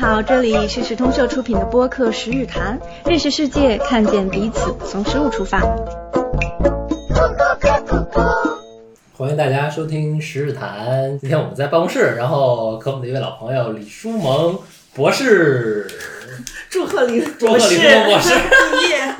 好，这里是时通社出品的播客《十日谈》，认识世界，看见彼此，从食物出发。欢迎大家收听《十日谈》。今天我们在办公室，然后和我们的一位老朋友李书萌博士，祝贺李祝贺李书萌博士 毕业。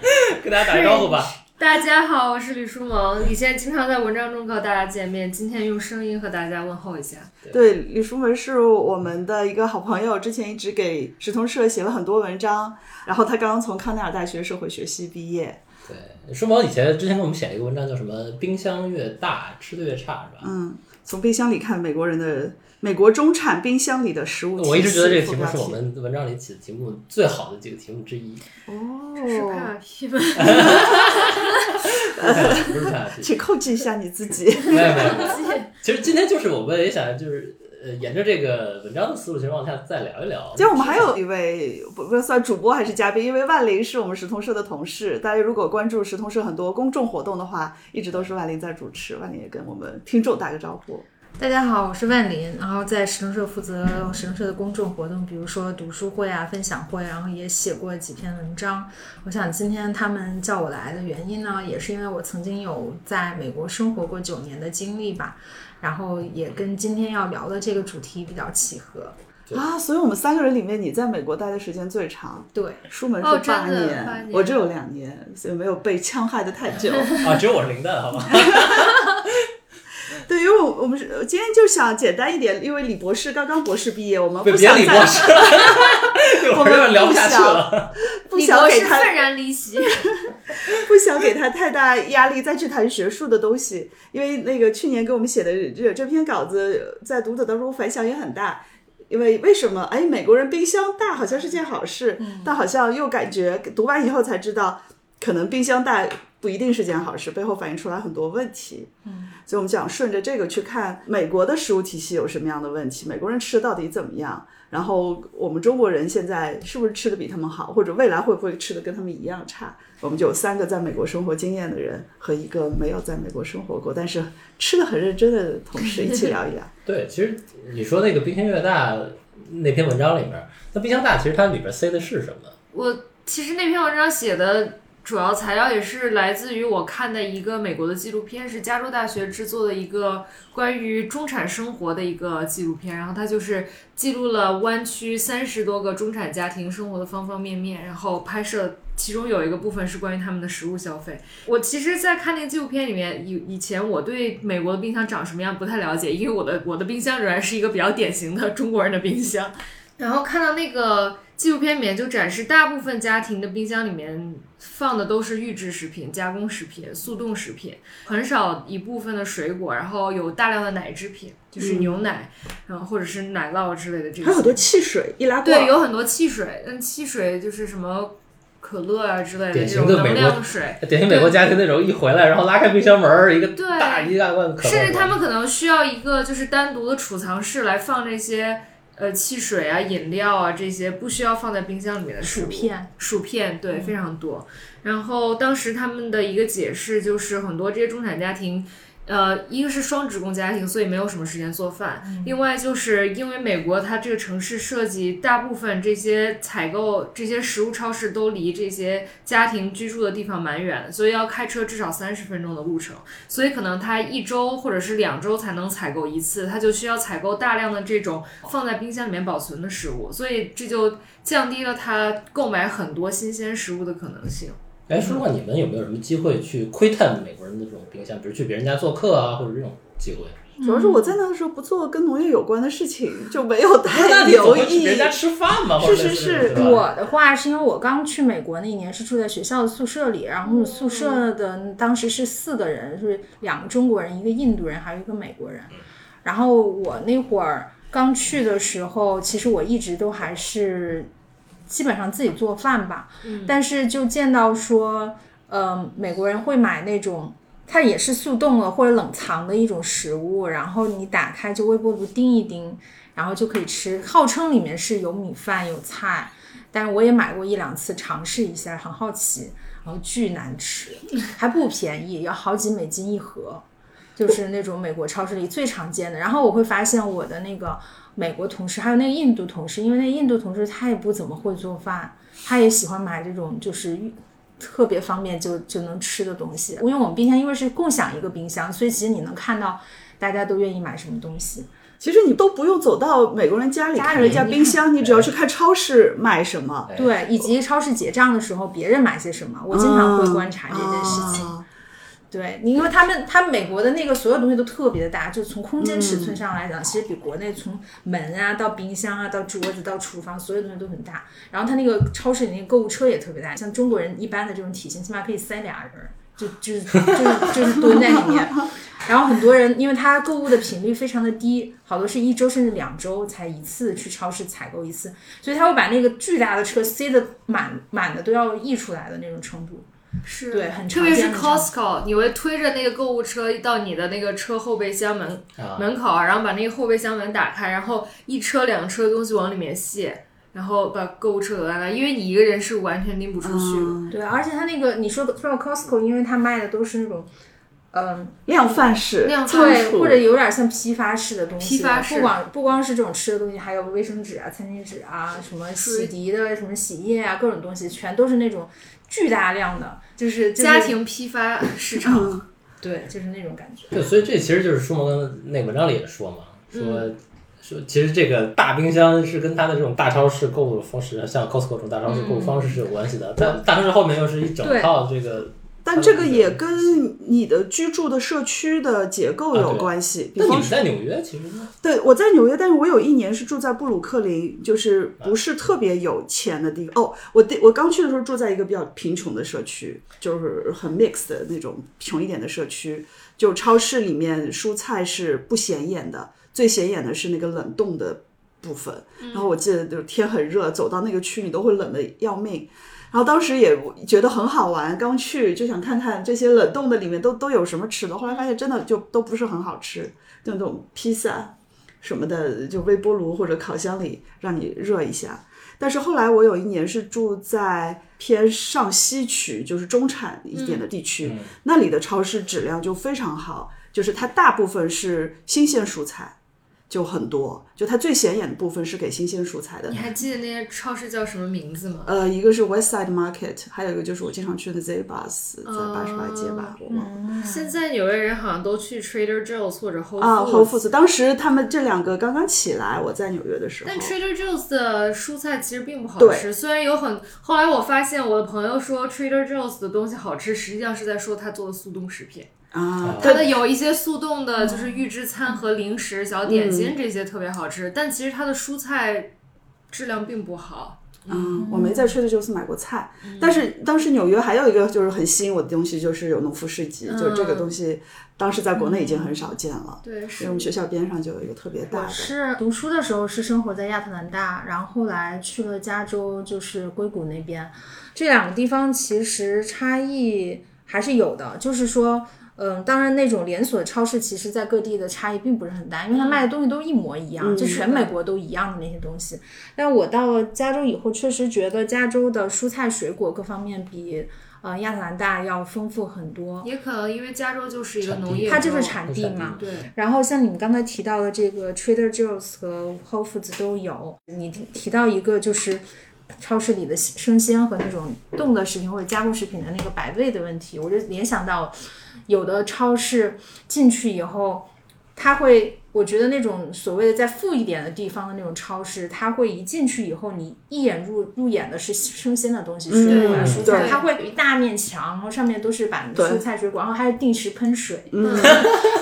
跟大家打个招呼吧。大家好，我是李书萌。以前经常在文章中和大家见面，今天用声音和大家问候一下。对，李书萌是我们的一个好朋友，之前一直给时通社写了很多文章，然后他刚刚从康奈尔大学社会学系毕业。对，书萌以前之前给我们写了一个文章，叫什么“冰箱越大，吃的越差”，是吧？嗯，从冰箱里看美国人的美国中产冰箱里的食物。我一直觉得这个题目是我们文章里起的题目最好的几个题目之一。哦，是怕批们。不是怕批，请控制一下你自己。没有没有。其实今天就是我们也想就是呃沿着这个文章的思路，其实往下再聊一聊。其实我们还有一位不不算主播还是嘉宾，因为万林是我们时通社的同事。大家如果关注时通社很多公众活动的话，一直都是万林在主持。万林也跟我们听众打个招呼。大家好，我是万林，然后在时通社负责时通社的公众活动，比如说读书会啊、分享会，然后也写过几篇文章。我想今天他们叫我来的原因呢，也是因为我曾经有在美国生活过九年的经历吧，然后也跟今天要聊的这个主题比较契合。啊，所以我们三个人里面，你在美国待的时间最长。对，书门哦是八年我只有两年，所以没有被戕害的太久。啊，只有我是零蛋，好吧？对，因为我我们是今天就想简单一点，因为李博士刚刚博士毕业，我们别不想再别李博士，一会儿有点聊不下去了。不 李博想给他士愤然离席。不想给他太大压力，再去谈学术的东西，因为那个去年给我们写的这这篇稿子，在读者当中反响也很大。因为为什么？哎，美国人冰箱大好像是件好事，但好像又感觉读完以后才知道，可能冰箱大不一定是件好事，背后反映出来很多问题。嗯，所以我们想顺着这个去看美国的食物体系有什么样的问题，美国人吃的到底怎么样，然后我们中国人现在是不是吃的比他们好，或者未来会不会吃的跟他们一样差？我们就有三个在美国生活经验的人和一个没有在美国生活过但是吃的很认真的同事一起聊一聊。对，其实你说那个冰箱越大那篇文章里面，那冰箱大其实它里边塞的是什么？我其实那篇文章写的主要材料也是来自于我看的一个美国的纪录片，是加州大学制作的一个关于中产生活的一个纪录片。然后它就是记录了湾区三十多个中产家庭生活的方方面面，然后拍摄。其中有一个部分是关于他们的食物消费。我其实，在看那个纪录片里面，以以前我对美国的冰箱长什么样不太了解，因为我的我的冰箱仍然是一个比较典型的中国人的冰箱。然后看到那个纪录片里面就展示，大部分家庭的冰箱里面放的都是预制食品、加工食品、速冻食品，很少一部分的水果，然后有大量的奶制品，就是牛奶，然后或者是奶酪之类的这些。还有很多汽水，易拉罐。对，有很多汽水，但汽水就是什么可乐啊之类的典这种能型的美国量水。典型美国家庭那种一回来，然后拉开冰箱门儿，一个大一大罐可乐，甚至他们可能需要一个就是单独的储藏室来放这些呃汽水啊、饮料啊这些不需要放在冰箱里面的食物薯片，薯片对非常多。然后当时他们的一个解释就是，很多这些中产家庭。呃，一个是双职工家庭，所以没有什么时间做饭。另外，就是因为美国它这个城市设计，大部分这些采购这些食物超市都离这些家庭居住的地方蛮远，所以要开车至少三十分钟的路程。所以可能他一周或者是两周才能采购一次，他就需要采购大量的这种放在冰箱里面保存的食物，所以这就降低了他购买很多新鲜食物的可能性。哎，说实话，你们有没有什么机会去窥探美国人的这种冰箱，比如去别人家做客啊，或者这种机会？主要是我在那个时候不做跟农业有关的事情，就没有那太你总留意会去别人。家吃饭嘛？是是是我的话是因为我刚去美国那一年是住在学校的宿舍里，然后我们宿舍的当时是四个人，是两个中国人，一个印度人，还有一个美国人。然后我那会儿刚去的时候，其实我一直都还是基本上自己做饭吧，但是就见到说，呃，美国人会买那种。它也是速冻了或者冷藏的一种食物，然后你打开就微波炉叮一叮，然后就可以吃。号称里面是有米饭有菜，但是我也买过一两次尝试一下，很好奇，然后巨难吃，还不便宜，要好几美金一盒。就是那种美国超市里最常见的。然后我会发现我的那个美国同事，还有那个印度同事，因为那印度同事他也不怎么会做饭，他也喜欢买这种就是特别方便就就能吃的东西。因为我们冰箱因为是共享一个冰箱，所以其实你能看到大家都愿意买什么东西。其实你都不用走到美国人家里看人家冰箱，你只要去看超市买什么。对，以及超市结账的时候别人买些什么，我经常会观察这件事情。啊对，你因为他们他们美国的那个所有东西都特别的大，就从空间尺寸上来讲，其实比国内从门啊到冰箱啊到桌子到厨房，所有东西都很大。然后他那个超市里那个购物车也特别大，像中国人一般的这种体型，起码可以塞俩人儿，就就是就是就是 蹲在里面。然后很多人，因为他购物的频率非常的低，好多是一周甚至两周才一次去超市采购一次，所以他会把那个巨大的车塞得满满的都要溢出来的那种程度。是对很特别是 Costco，你会推着那个购物车到你的那个车后备箱门啊门口，然后把那个后备箱门打开，然后一车两车的东西往里面卸，然后把购物车留下来，因为你一个人是完全拎不出去的。嗯，对，而且他那个你说的说到 Costco，因为他卖的都是那种，嗯，量贩式，量仓对，或者有点像批发式的东西。批发式不光不光是这种吃的东西，还有卫生纸啊、餐巾纸啊、什么洗涤的、什么洗液啊，各种东西，全都是那种巨大量的，就是、家庭批发市场，嗯对，就是那种感觉。对，所以这其实就是舒蒙那个文章里也说嘛，说、嗯说其实这个大冰箱是跟它的这种大超市购物方式，像 Costco 这种大超市购物方式是有关系的。但大超市后面又是一整套这个，但这个也跟你的居住的社区的结构有关系。比那你方说，们在纽约其实呢对我在纽约，但是我有一年是住在布鲁克林，就是不是特别有钱的地方。哦，我第我刚去的时候住在一个比较贫穷的社区，就是很 mix 的那种穷一点的社区。就超市里面蔬菜是不显眼的，最显眼的是那个冷冻的部分。然后我记得就是天很热，走到那个区你都会冷的要命。然后当时也觉得很好玩，刚去就想看看这些冷冻的里面都都有什么吃的。后来发现真的就都不是很好吃，就那种披萨什么的，就微波炉或者烤箱里让你热一下。但是后来我有一年是住在偏上西区，就是中产一点的地区，那里的超市质量就非常好，就是它大部分是新鲜蔬菜，就很多，就它最显眼的部分是给新鲜蔬菜的你。还记得那些超市叫什么名字吗？呃，一个是 West Side Market，还有一个就是我经常去的 Z Bus，在哦八十八街吧，我忘了。现在纽约人好像都去 Trader Joe's 或者 Whole 啊 Foods。，Whole Foods，当时他们这两个刚刚起来，我在纽约的时候。但 Trader Joe's 的蔬菜其实并不好吃，虽然有很，后来我发现我的朋友说 Trader Joe's 的东西好吃，实际上是在说他做的速冻食品。啊，它的有一些速冻的，就是预制餐和零食、小点心这些特别好吃，但其实它的蔬菜质量并不好。嗯，我没在 Trader Joe's 买过菜，但是当时纽约还有一个就是很吸引我的东西，就是有农夫市集，就是这个东西当时在国内已经很少见了。对，因为是我们学校边上就有一个特别大我的，是读书的时候是生活在亚特兰大，然后后来去了加州，就是硅谷那边。这两个地方其实差异还是有的，就是说，嗯，当然那种连锁超市，其实在各地的差异并不是很大，因为它卖的东西都一模一样，就全美国都一样的那些东西。但我到了加州以后，确实觉得加州的蔬菜水果各方面比呃亚特兰大要丰富很多。也可能因为加州就是一个农业，它就是产地嘛，对，然后像你们刚才提到的这个 Trader Joe's 和 Whole Foods 都有，你提提到一个就是超市里的生鲜和那种冻的食品或者加工食品的那个摆位的问题，我就联想到有的超市进去以后，它会。我觉得那种所谓的在富一点的地方的那种超市，它会一进去以后，你一眼入入眼的是生鲜的东西，水果蔬菜，对它会有一大面墙，然后上面都是摆对蔬菜水果，然后还有定时喷水，嗯，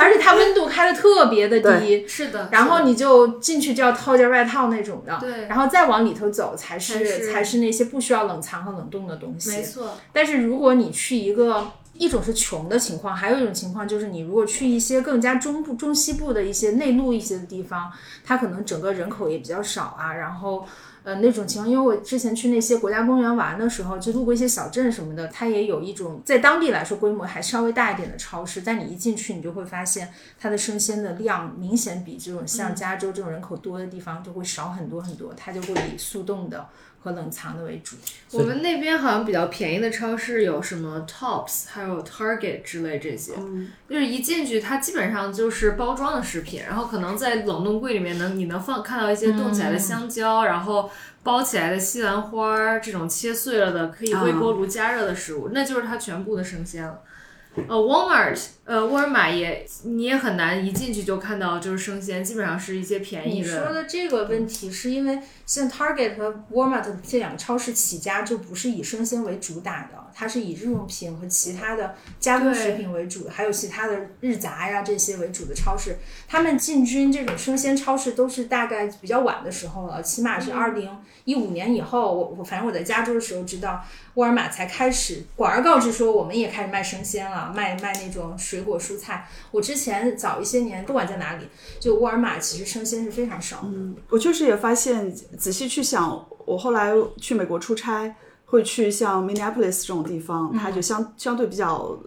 而且它温度开的特别的低，是的。然后你就进去就要套件外套那种的，对然后再往里头走才是才是那些不需要冷藏和冷冻的东西。没错，但是如果你去一个一种是穷的情况，还有一种情况就是你如果去一些更加中部、中西部的一些内陆一些的地方，它可能整个人口也比较少啊，然后呃，那种情况，因为我之前去那些国家公园玩的时候，就路过一些小镇什么的，它也有一种在当地来说规模还稍微大一点的超市，但你一进去，你就会发现它的生鲜的量明显比这种像加州这种人口多的地方就会少很多很多，它就会以速冻的和冷藏的为主。我们那边好像比较便宜的超市有什么 Tops，还有 Target 之类这些，就是一进去它基本上就是包装的食品，然后可能在冷冻柜里面能你能放看到一些冻起来的香蕉，然后包起来的西兰花儿这种切碎了的可以微波炉加热的食物，那就是它全部的生鲜了。呃，Walmart，呃，沃尔玛也你也很难一进去就看到就是生鲜，基本上是一些便宜的你说的这个问题是因为像 Target 和 Walmart 这两个超市起家就不是以生鲜为主打的，它是以日用品和其他的加工食品为主，还有其他的日杂呀这些为主的超市。他们进军这种生鲜超市都是大概比较晚的时候了，起码是二零一五年以后。我我反正我在加州的时候知道，沃尔玛才开始广而告之说我们也开始卖生鲜了，卖卖那种水果蔬菜。我之前早一些年，不管在哪里，就沃尔玛其实生鲜是非常少的。我确实也发现，仔细去想，我后来去美国出差，会去像 Minneapolis 这种地方，它就相相对比较，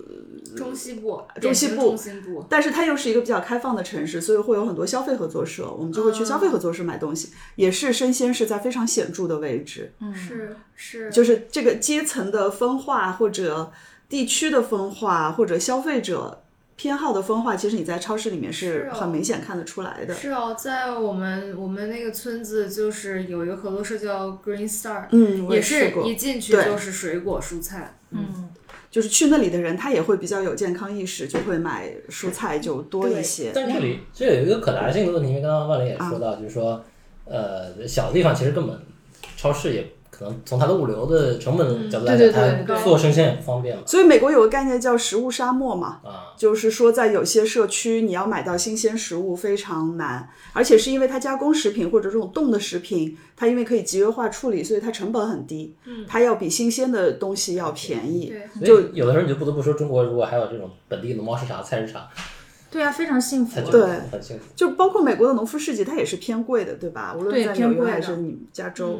中西部，中西部中心部。但是它又是一个比较开放的城市，所以会有很多消费合作社，我们就会去消费合作社买东西，也是生鲜是在非常显著的位置，嗯是是，就是这个阶层的分化或者地区的分化或者消费者。偏好的分化，其实你在超市里面是很明显看得出来的。是哦，在我们我们那个村子，就是有一个合作社叫 Green Star，嗯，也。是一进去就是水果蔬菜。嗯，就是去那里的人，他也会比较有健康意识，就会买蔬菜就多一些。但这里这有一个可达性的问题，因为刚刚万林也说到，就是说，呃，小地方其实根本超市也可能从它的物流的成本角度来讲，它做生鲜也不方便嘛。所以美国有个概念叫食物沙漠嘛，啊，就是说在有些社区你要买到新鲜食物非常难，而且是因为它加工食品或者这种冻的食品，它因为可以集约化处理，所以它成本很低，嗯，它要比新鲜的东西要便宜。对，所以有的时候你就不得不说，中国如果还有这种本地的农贸市场、菜市场，对啊，非常幸福对很幸福。就包括美国的农夫市集，它也是偏贵的，对吧？无论在纽约还是你加州，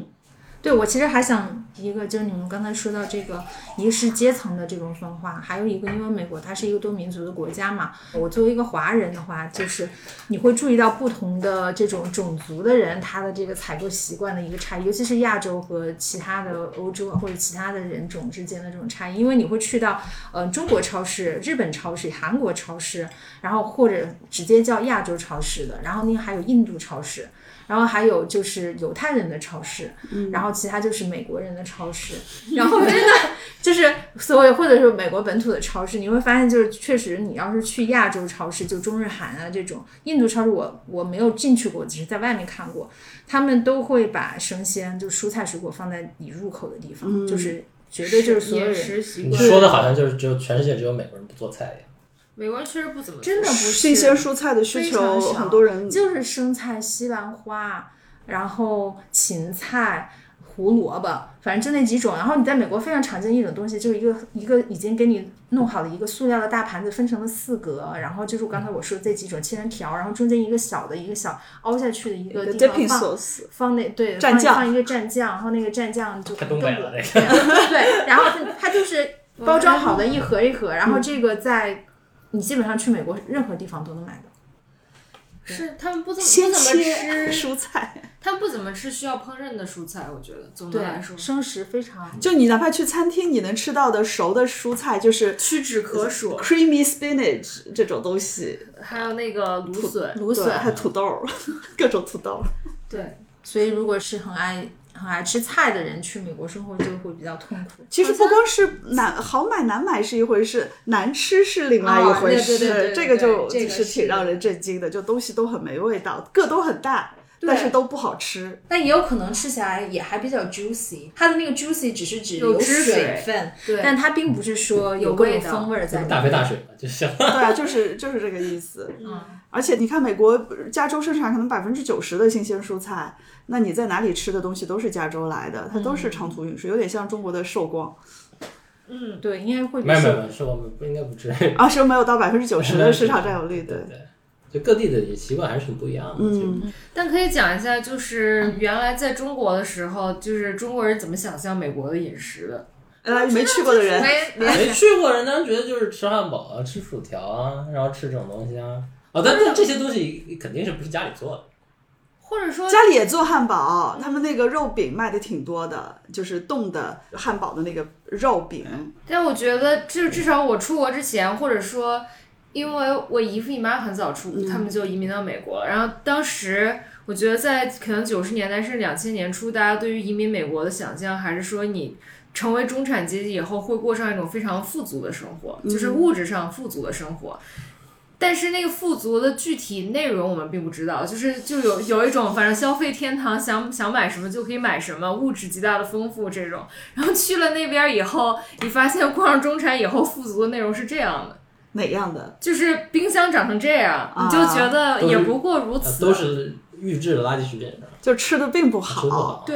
对，我其实还想一个，就是你们刚才说到这个，一个是阶层的这种分化，还有一个，因为美国它是一个多民族的国家嘛，我作为一个华人的话，就是你会注意到不同的这种种族的人，他的这个采购习惯的一个差异，尤其是亚洲和其他的欧洲或者其他的人种之间的这种差异，因为你会去到呃中国超市、日本超市、韩国超市，然后或者直接叫亚洲超市的，然后那还有印度超市。然后还有就是犹太人的超市，然后其他就是美国人的超市，然后真的就是所谓或者是美国本土的超市，你会发现就是确实你要是去亚洲超市，就中日韩啊这种，印度超市我我没有进去过，只是在外面看过，他们都会把生鲜就蔬菜水果放在你入口的地方，就是绝对就是所有人。说的好像就是只有全世界只有美国人不做菜一样。美国人确实不怎么真的不是新鲜蔬菜的需求，很多人就是生菜、西兰花，然后芹菜、胡萝卜，反正就那几种。然后你在美国非常常见一种东西，就是一个一个已经给你弄好的一个塑料的大盘子，分成了四格，然后就是刚才我说的这几种切成条，然后中间一个小的一个小凹下去的一个地方放 sauce，放那对蘸酱放放一个蘸酱，然后那个蘸酱就太东北了那个。对，然后它它就是包装好的一盒一盒，然后这个在你基本上去美国任何地方都能买到。是他们不怎么先不怎么切吃，蔬菜。他们不怎么吃需要烹饪的蔬菜。我觉得总的来说，生食非常就你哪怕去餐厅，你能吃到的熟的蔬菜，就是屈指可数。creamy spinach 这种东西，还有那个芦笋，芦笋，还有土豆，各种土豆。对，所以如果是很爱很爱吃菜的人去美国生活就会比较痛苦。其实不光是难好买难买是一回事，难吃是另外一回事。哦对对对对对这个就这个是挺让人震惊的，就东西都很没味道，个都很大，但是都不好吃。但也有可能吃起来也还比较 juicy，它的那个 juicy 只是指有汁水水分，对但它并不是说有各种味道风味儿在里面。大杯大水嘛，就行。对啊，就是就是这个意思。嗯，而且你看，美国加州生产可能百分之九十的新鲜蔬菜，那你在哪里吃的东西都是加州来的，它都是长途运输，有点像中国的寿光嗯，对，应该会比没有没有寿没有，是我们不应该不至于。啊，是没有到百分之九十的市场占有率。对对，对，就各地的习惯还是挺不一样的。嗯，但可以讲一下，就是原来在中国的时候，就是中国人怎么想象美国的饮食的？呃，没去过的人，没 没去过人当然觉得就是吃汉堡啊，吃薯条啊，然后吃这种东西啊。啊，但但这些东西肯定是不是家里做的。或者说，家里也做汉堡，他们那个肉饼卖的挺多的，就是冻的汉堡的那个肉饼。但我觉得，就至少我出国之前，或者说，因为我姨父姨妈很早出，他们就移民到美国了。然后当时我觉得，在可能九十年代甚至两千年初，大家对于移民美国的想象，还是说你成为中产阶级以后会过上一种非常富足的生活，就是物质上富足的生活。但是那个富足的具体内容我们并不知道，就是就有有一种反正消费天堂，想想买什么就可以买什么，物质极大的丰富这种。然后去了那边以后，你发现过上中产以后富足的内容是这样的，哪样的？就是冰箱长成这样，啊你就觉得也不过如呃此。都是预制的垃圾食品，就吃的并不好。对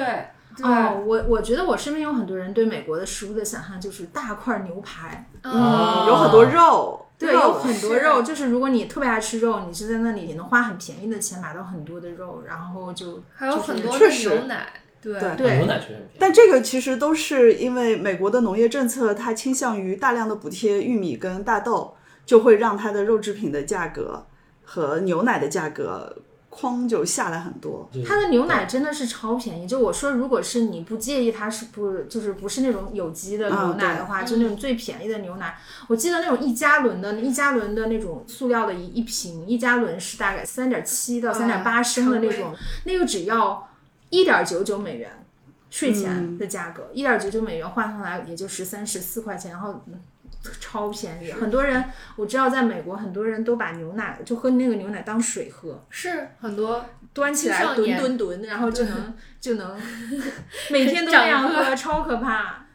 对，哦，我我觉得我身边有很多人对美国的食物的想象就是大块牛排，嗯有很多肉，对，肉有很多肉，就是如果你特别爱吃肉，你是在那里你能花很便宜的钱买到很多的肉，然后就还有很多的牛奶，对对对牛奶确实便宜。但这个其实都是因为美国的农业政策，它倾向于大量的补贴玉米跟大豆，就会让它的肉制品的价格和牛奶的价格哐就下来很多。它的牛奶真的是超便宜。就我说，如果是你不介意它是不就是不是那种有机的牛奶的话，就那种最便宜的牛奶，我记得那种一加仑的一加仑的那种塑料的一一瓶，一加仑是大概三点七到三点八升的那种，那个只要一点九九美元。税前的价格，一点九九美元换算来也就十三十四块钱，然后嗯超便宜。很多人我知道，在美国很多人都把牛奶就喝那个牛奶当水喝，是很多端起来吨吨吨，然后就能就能 每天都那样喝，超可怕。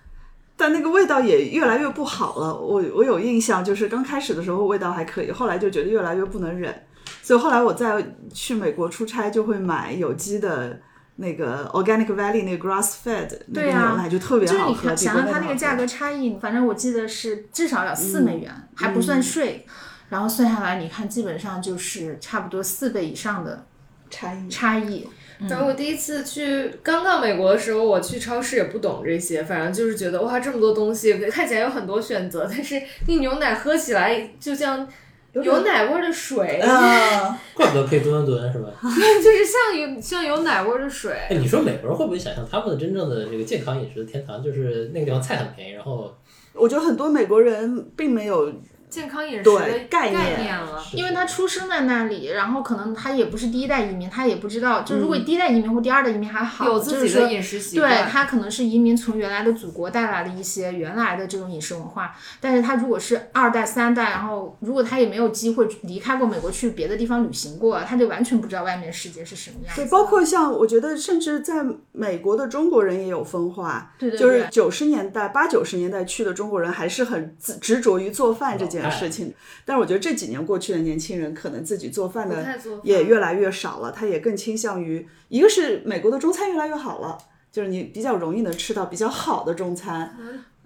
但那个味道也越来越不好了。我我有印象，就是刚开始的时候味道还可以，后来就觉得越来越不能忍。所以后来我在去美国出差，就会买有机的那个 Organic Valley 那个 Grass Fed 那个牛奶，就特别就是好喝。你看，想想它那个价格差异，反正我记得是至少要四美元，还不算税。然后算下来，你看基本上就是差不多四倍以上的差异。差异。然后我第一次去刚到美国的时候，我去超市也不懂这些，反正就是觉得哇，这么多东西，看起来有很多选择，但是那牛奶喝起来就像有奶味儿的水，啊，怪不得可以吨吨吨是吧？就是像有像有奶味儿的水。哎，你说美国人会不会想象他们的真正的这个健康饮食的天堂，就是那个地方菜很便宜，然后我觉得很多美国人并没有健康饮食的概念念了，是因为他出生在那里，然后可能他也不是第一代移民，他也不知道，就如果第一代移民或第二代移民还好，有自就是说己的饮食习惯。对。他可能是移民从原来的祖国带来的一些原来的这种饮食文化，但是他如果是二代、三代，然后如果他也没有机会离开过美国去别的地方旅行过，他就完全不知道外面世界是什么样子。对，包括像我觉得，甚至在美国的中国人也有分化，对对对。就是对九十年代、八九十年代去的中国人还是很自执着于做饭这件事情。但是我觉得这几年过去的年轻人，可能自己做饭的也越来越少了，他也更倾向于一个是美国的中餐越来越好了。就是你比较容易能吃到比较好的中餐，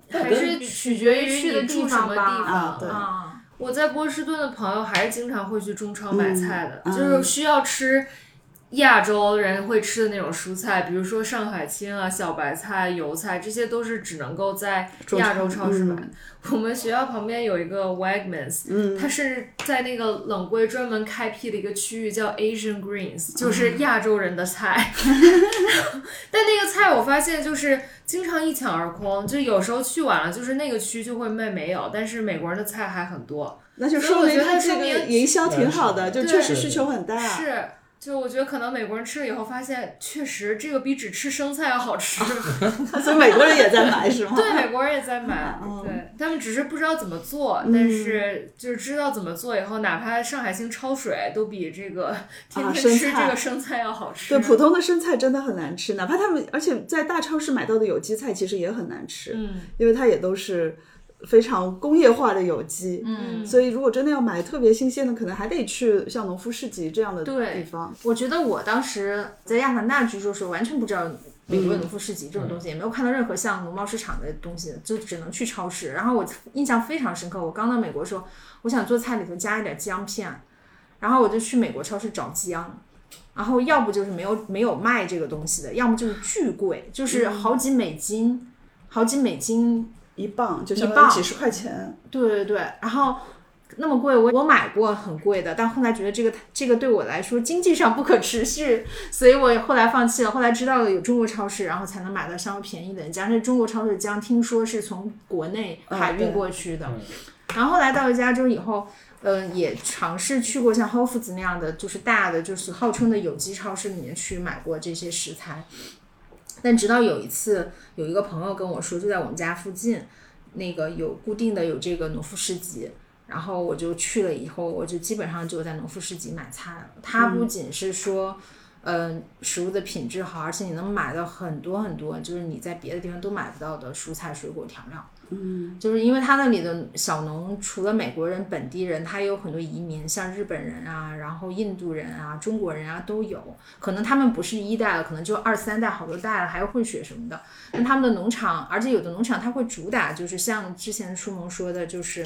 还是取决于去的住什么地方吧。啊对啊，我在波士顿的朋友还是经常会去中超买菜的，嗯就是需要吃亚洲人会吃的那种蔬菜，比如说上海青啊、小白菜、油菜，这些都是只能够在亚洲超市买。嗯我们学校旁边有一个 Wegmans，、嗯它是在那个冷柜专门开辟了一个区域叫 Asian Greens，就是亚洲人的菜。但那个菜我发现就是经常一抢而空，就有时候去晚了，就是那个区就会卖没有，但是美国人的菜还很多。那就说明他这个营销挺好的，就确实需求很大。是，就我觉得可能美国人吃了以后发现，确实这个比只吃生菜要好吃。所以美国人也在买，是吗？对，美国人也在买，嗯对他们只是不知道怎么做，但是就是知道怎么做以后，哪怕上海青焯水，都比这个天啊天吃这个生菜要好吃。对，普通的生菜真的很难吃，哪怕他们，而且在大超市买到的有机菜其实也很难吃，嗯因为它也都是非常工业化的有机。嗯，所以，如果真的要买特别新鲜的，可能还得去像农夫市集这样的对地方。我觉得我当时在亚特兰大居住的时候，完全不知道美国有农夫市集这种东西，也没有看到任何像农贸市场的东西，就只能去超市。然后我印象非常深刻，我刚到美国的时候，我想做菜里头加一点姜片。然后我就去美国超市找姜，然后要不就是没有没有卖这个东西的，要么就是巨贵，就是好几美金，好几美金一磅就相一磅当于几十块钱。对对对，然后那么贵，我我买过很贵的，但后来觉得这个这个对我来说经济上不可持续，所以我后来放弃了。后来知道了有中国超市，然后才能买到稍微便宜的姜。这中国超市的姜听说是从国内海运过去的，然后后来到了加州以后。嗯，也尝试去过像 Whole Foods 那样的，就是大的，就是号称的有机超市里面去买过这些食材，但直到有一次，有一个朋友跟我说，就在我们家附近，那个有固定的有这个农夫市集，然后我就去了以后，我就基本上就在农夫市集买菜了。它不仅是说，嗯、食物的品质好，而且你能买到很多很多，就是你在别的地方都买不到的蔬菜、水果、调料。嗯，就是因为他那里的小农，除了美国人、本地人，他也有很多移民，像日本人啊，然后印度人啊、中国人啊都有。可能他们不是一代了，可能就二三代、好多代了，还有混血什么的。那他们的农场，而且有的农场它会主打，就是像之前舒萌说的，就是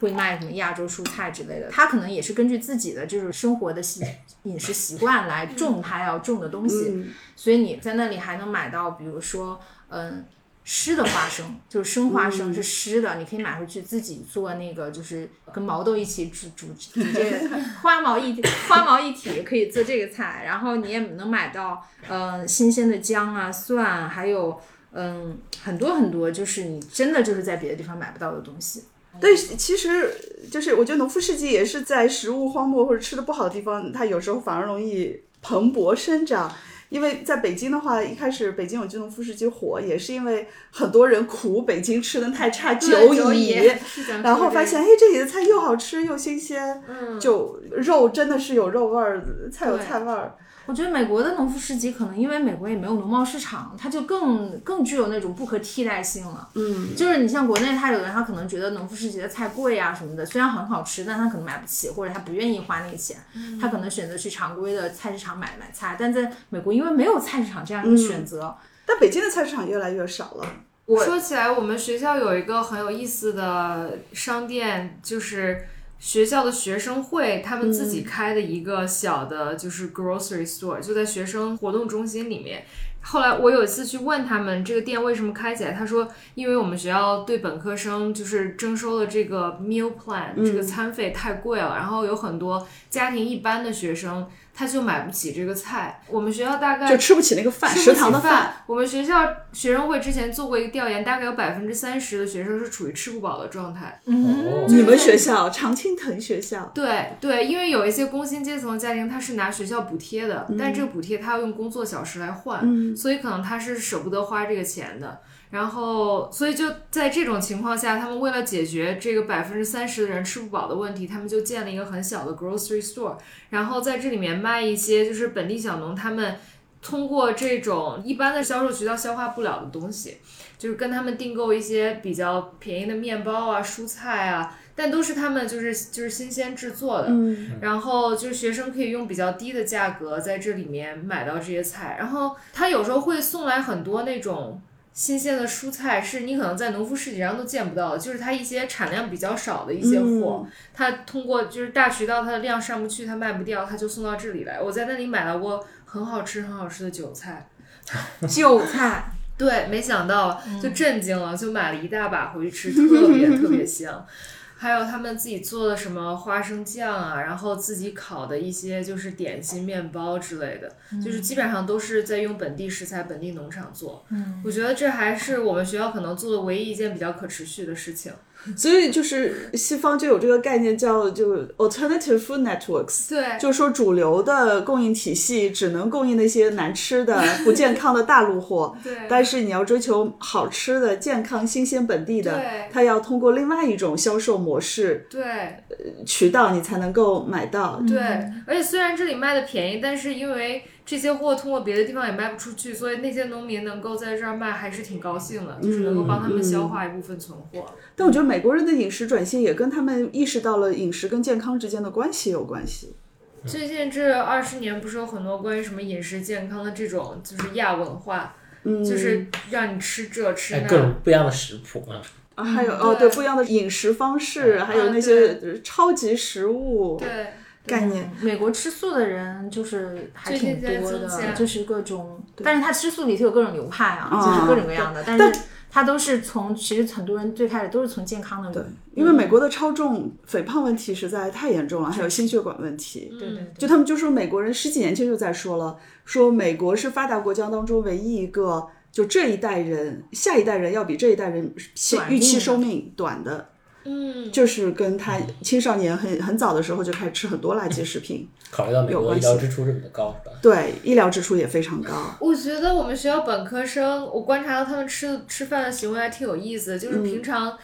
会卖什么亚洲蔬菜之类的。他可能也是根据自己的就是生活的习饮食习惯来种他要种的东西，嗯所以你在那里还能买到，比如说，嗯。湿的花生就是生花生是湿的，你可以买回去自己做那个，就是跟毛豆一起煮煮煮这个 花毛一体花毛一体可以做这个菜，然后你也能买到呃新鲜的姜啊、蒜，还有嗯很多很多，就是你真的就是在别的地方买不到的东西。对，其实就是我觉得农夫世纪也是在食物荒漠或者吃的不好的地方，它有时候反而容易蓬勃生长。因为在北京的话，一开始北京有机农夫市集火，也是因为很多人苦北京吃的太差，对久乙矣，然后发现哎这里的菜又好吃又新鲜，嗯，就肉真的是有肉味儿，菜有菜味儿。我觉得美国的农夫市集可能因为美国也没有农贸市场，它就更更具有那种不可替代性了。嗯，就是你像国内，他有的人他可能觉得农夫市集的菜贵啊什么的，虽然很好吃，但他可能买不起，或者他不愿意花那个钱，他可能选择去常规的菜市场买买菜。但在美国，因为没有菜市场这样一个选择，但北京的菜市场越来越少了。我说起来，我们学校有一个很有意思的商店，就是学校的学生会他们自己开的一个小的，就是 grocery store，就在学生活动中心里面。后来我有一次去问他们这个店为什么开起来，他说因为我们学校对本科生就是征收了这个 meal plan、这个餐费太贵了，然后有很多家庭一般的学生他就买不起这个菜。我们学校大概就吃不起那个饭，食堂的饭。我们学校学生会之前做过一个调研，大概有百分之三十的学生是处于吃不饱的状态。嗯你们学校常青藤学校，对对，因为有一些工薪阶层的家庭，他是拿学校补贴的，但这个补贴他要用工作小时来换，所以可能他是舍不得花这个钱的。然后，所以就在这种情况下，他们为了解决这个百分之三十的人吃不饱的问题，他们就建了一个很小的 grocery store，然后在这里面卖一些就是本地小农他们通过这种一般的销售渠道消化不了的东西，就是跟他们订购一些比较便宜的面包啊、蔬菜啊，但都是他们就是就是新鲜制作的，嗯，然后就是学生可以用比较低的价格在这里面买到这些菜，然后他有时候会送来很多那种。新鲜的蔬菜是你可能在农夫市集上都见不到的，就是它一些产量比较少的一些货，它通过就是大渠道它的量上不去，它卖不掉，它就送到这里来。我在那里买到过很好吃很好吃的韭菜，韭菜。对，没想到就震惊了，就买了一大把回去吃，特别特别香。还有他们自己做的什么花生酱啊，然后自己烤的一些就是点心、面包之类的，就是基本上都是在用本地食材、本地农场做。嗯，我觉得这还是我们学校可能做的唯一一件比较可持续的事情。所以就是西方就有这个概念叫就 alternative food networks，对，就是说主流的供应体系只能供应那些难吃的、不健康的大陆货，对。但是你要追求好吃的、健康、新鲜、本地的对，它要通过另外一种销售模式对，渠道，你才能够买到。对，而且虽然这里卖的便宜，但是因为这些货通过别的地方也卖不出去，所以那些农民能够在这儿卖还是挺高兴的，就是能够帮他们消化一部分存货。但我觉得美国人的饮食转型也跟他们意识到了饮食跟健康之间的关系有关系。最近这二十年不是有很多关于什么饮食健康的这种就是亚文化，嗯，就是让你吃这吃哎，那，各种不一样的食谱啊，啊，还有哦，对对。不一样的饮食方式，嗯。还有那些呃超级食物，对。概念。美国吃素的人就是还挺多的，就是各种，但是他吃素里头有各种流派啊，啊就是各种各样的，但是他都是从其实很多人最开始都是从健康的对，因为美国的超重、肥胖问题实在太严重了，还有心血管问题。对对对，就他们就说美国人十几年前就在说了，说美国是发达国家当中唯一一个，就这一代人，下一代人要比这一代人短预期寿命短的。嗯，就是跟他青少年很很早的时候就开始吃很多垃圾食品，考虑到美国医有关系疗支出这么的高，是吧？对医疗支出也非常高。我觉得我们学校本科生，我观察到他们吃吃饭的行为还挺有意思的，就是平常。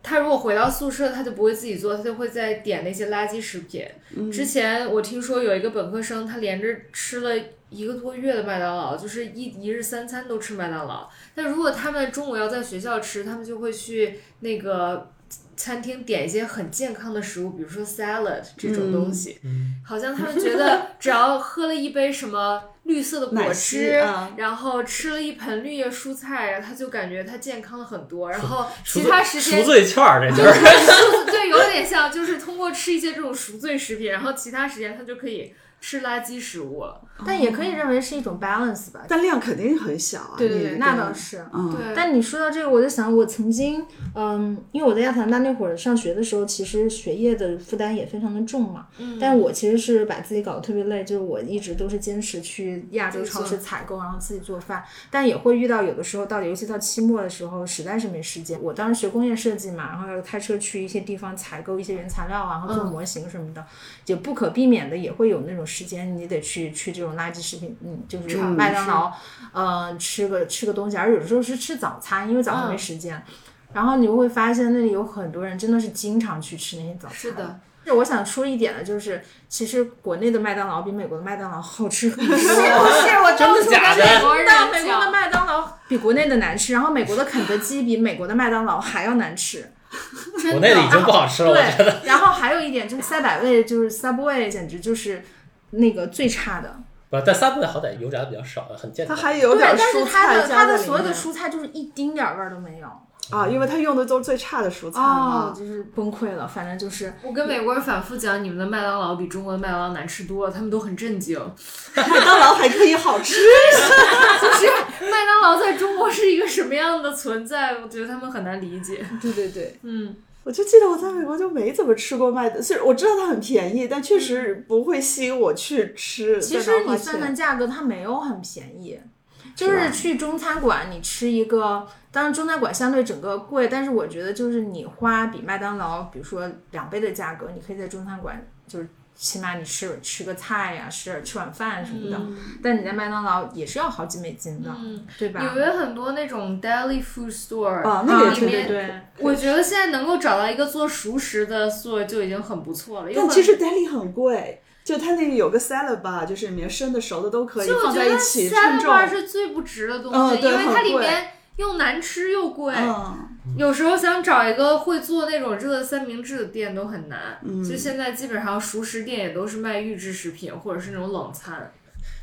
他如果回到宿舍，他就不会自己做，他就会在点那些垃圾食品。之前我听说有一个本科生，他连着吃了一个多月的麦当劳，就是一一日三餐都吃麦当劳。但如果他们中午要在学校吃，他们就会去那个餐厅点一些很健康的食物，比如说 salad 这种东西。好像他们觉得只要喝了一杯什么绿色的果汁，然后吃了一盆绿叶蔬菜，他就感觉他健康了很多。然后其他时间赎罪券儿，这就就是是对，有点像，就是通过吃一些这种赎罪食品，然后其他时间他就可以吃垃圾食物了。但也可以认为是一种 balance 吧。但量肯定很小啊。对对对，那倒是。嗯，对，但你说到这个，我就想，我曾经，嗯，因为我在亚特兰大那会儿上学的时候，其实学业的负担也非常的重嘛。嗯。但我其实是把自己搞得特别累，就是我一直都是坚持去亚洲超市采购，然后自己做饭。但也会遇到有的时候，到尤其到期末的时候，实在是没时间。我当时学工业设计嘛，然后要开车去一些地方采购一些原材料啊，然后做模型什么的，就不可避免的也会有那种时间，你得去去这种垃圾食品，嗯，就是麦当劳。呃，吃个吃个东西，而有的时候是吃早餐，因为早上没时间。然后你就会发现那里有很多人真的是经常去吃那些早餐。是的。是我想说一点的，就是其实国内的麦当劳比美国的麦当劳好吃很多。是，我真的假的美国人但美国的麦当劳比国内的难吃，然后美国的肯德基比美国的麦当劳还要难吃。国内的已经不好吃了，我觉得。对，然后还有一点就是赛百味，就是 Subway，简直就是那个最差的。不，但 Subway 好歹油炸的比较少，很健康。它还有对，点但是蔬它的它的所有的蔬菜就是一丁点儿味儿都没有。啊，因为它用的都是最差的蔬菜哦嘛，。就是崩溃了，反正就是我跟美国人反复讲，你们的麦当劳比中国的麦当劳难吃多了，他们都很震惊。麦当劳还可以好吃，就是麦当劳在中国是一个什么样的存在？我觉得他们很难理解。对对对，嗯，我就记得我在美国就没怎么吃过麦的，虽然我知道它很便宜，但确实不会吸引我去吃。其实你算算价格，它没有很便宜。就是去中餐馆，你吃一个，当然中餐馆相对整个贵，但是我觉得就是你花比麦当劳，比如说两倍的价格，你可以在中餐馆，就是起码你吃吃个菜呀、吃吃碗饭什么的。但你在麦当劳也是要好几美金的，嗯对吧？纽约很多那种 deli food store 啊，那个也对里面对对，我觉得现在能够找到一个做熟食的 store 就已经很不错了。但其实 deli 很贵，就它那个有个 salad bar，就是里面生的熟的都可以放在一起 salad 称 bar 重。是最不值的东西，嗯因为它里面又难吃又贵。嗯，有时候想找一个会做那种热三明治的店都很难。嗯就现在基本上熟食店也都是卖预制食品或者是那种冷餐。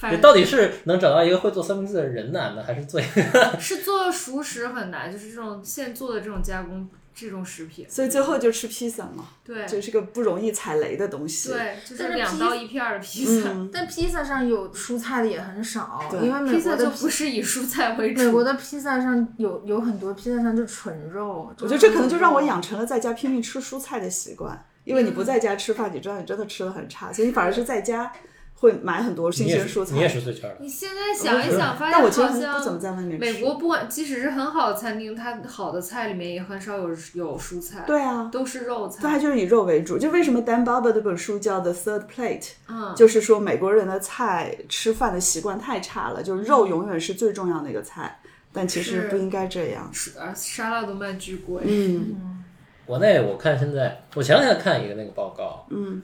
你到底是能找到一个会做三明治的人难呢，还是做一个？是做熟食很难，就是这种现做的这种加工这种食品。所以最后就吃披萨嘛，对这是个不容易踩雷的东西。，对，就是两刀一片儿的披萨。嗯，但披萨上有蔬菜的也很少，对因为美披萨国的就不是以蔬菜为主。美国的披萨上有有很多披萨上就纯肉，我觉得这可能就让我养成了在家拼命吃蔬菜的习惯，因为你不在家吃饭，你知道你真的吃的很差，所以你反而是在家会买很多新鲜蔬菜。你也是最圈的。你现在想一想，发但我现好其实不怎么在外面吃。美国不管即使是很好的餐厅，它好的菜里面也很少有有蔬菜，对啊，都是肉它还菜。就是以肉为主。就为什么 Dan Barber 那本书叫《The Third Plate》，嗯，就是说美国人的菜吃饭的习惯太差了，就是肉永远是最重要的一个菜，但其实不应该这样。是啊，沙拉都卖巨贵。嗯国内我看现在，我前两天看一个那个报告，嗯，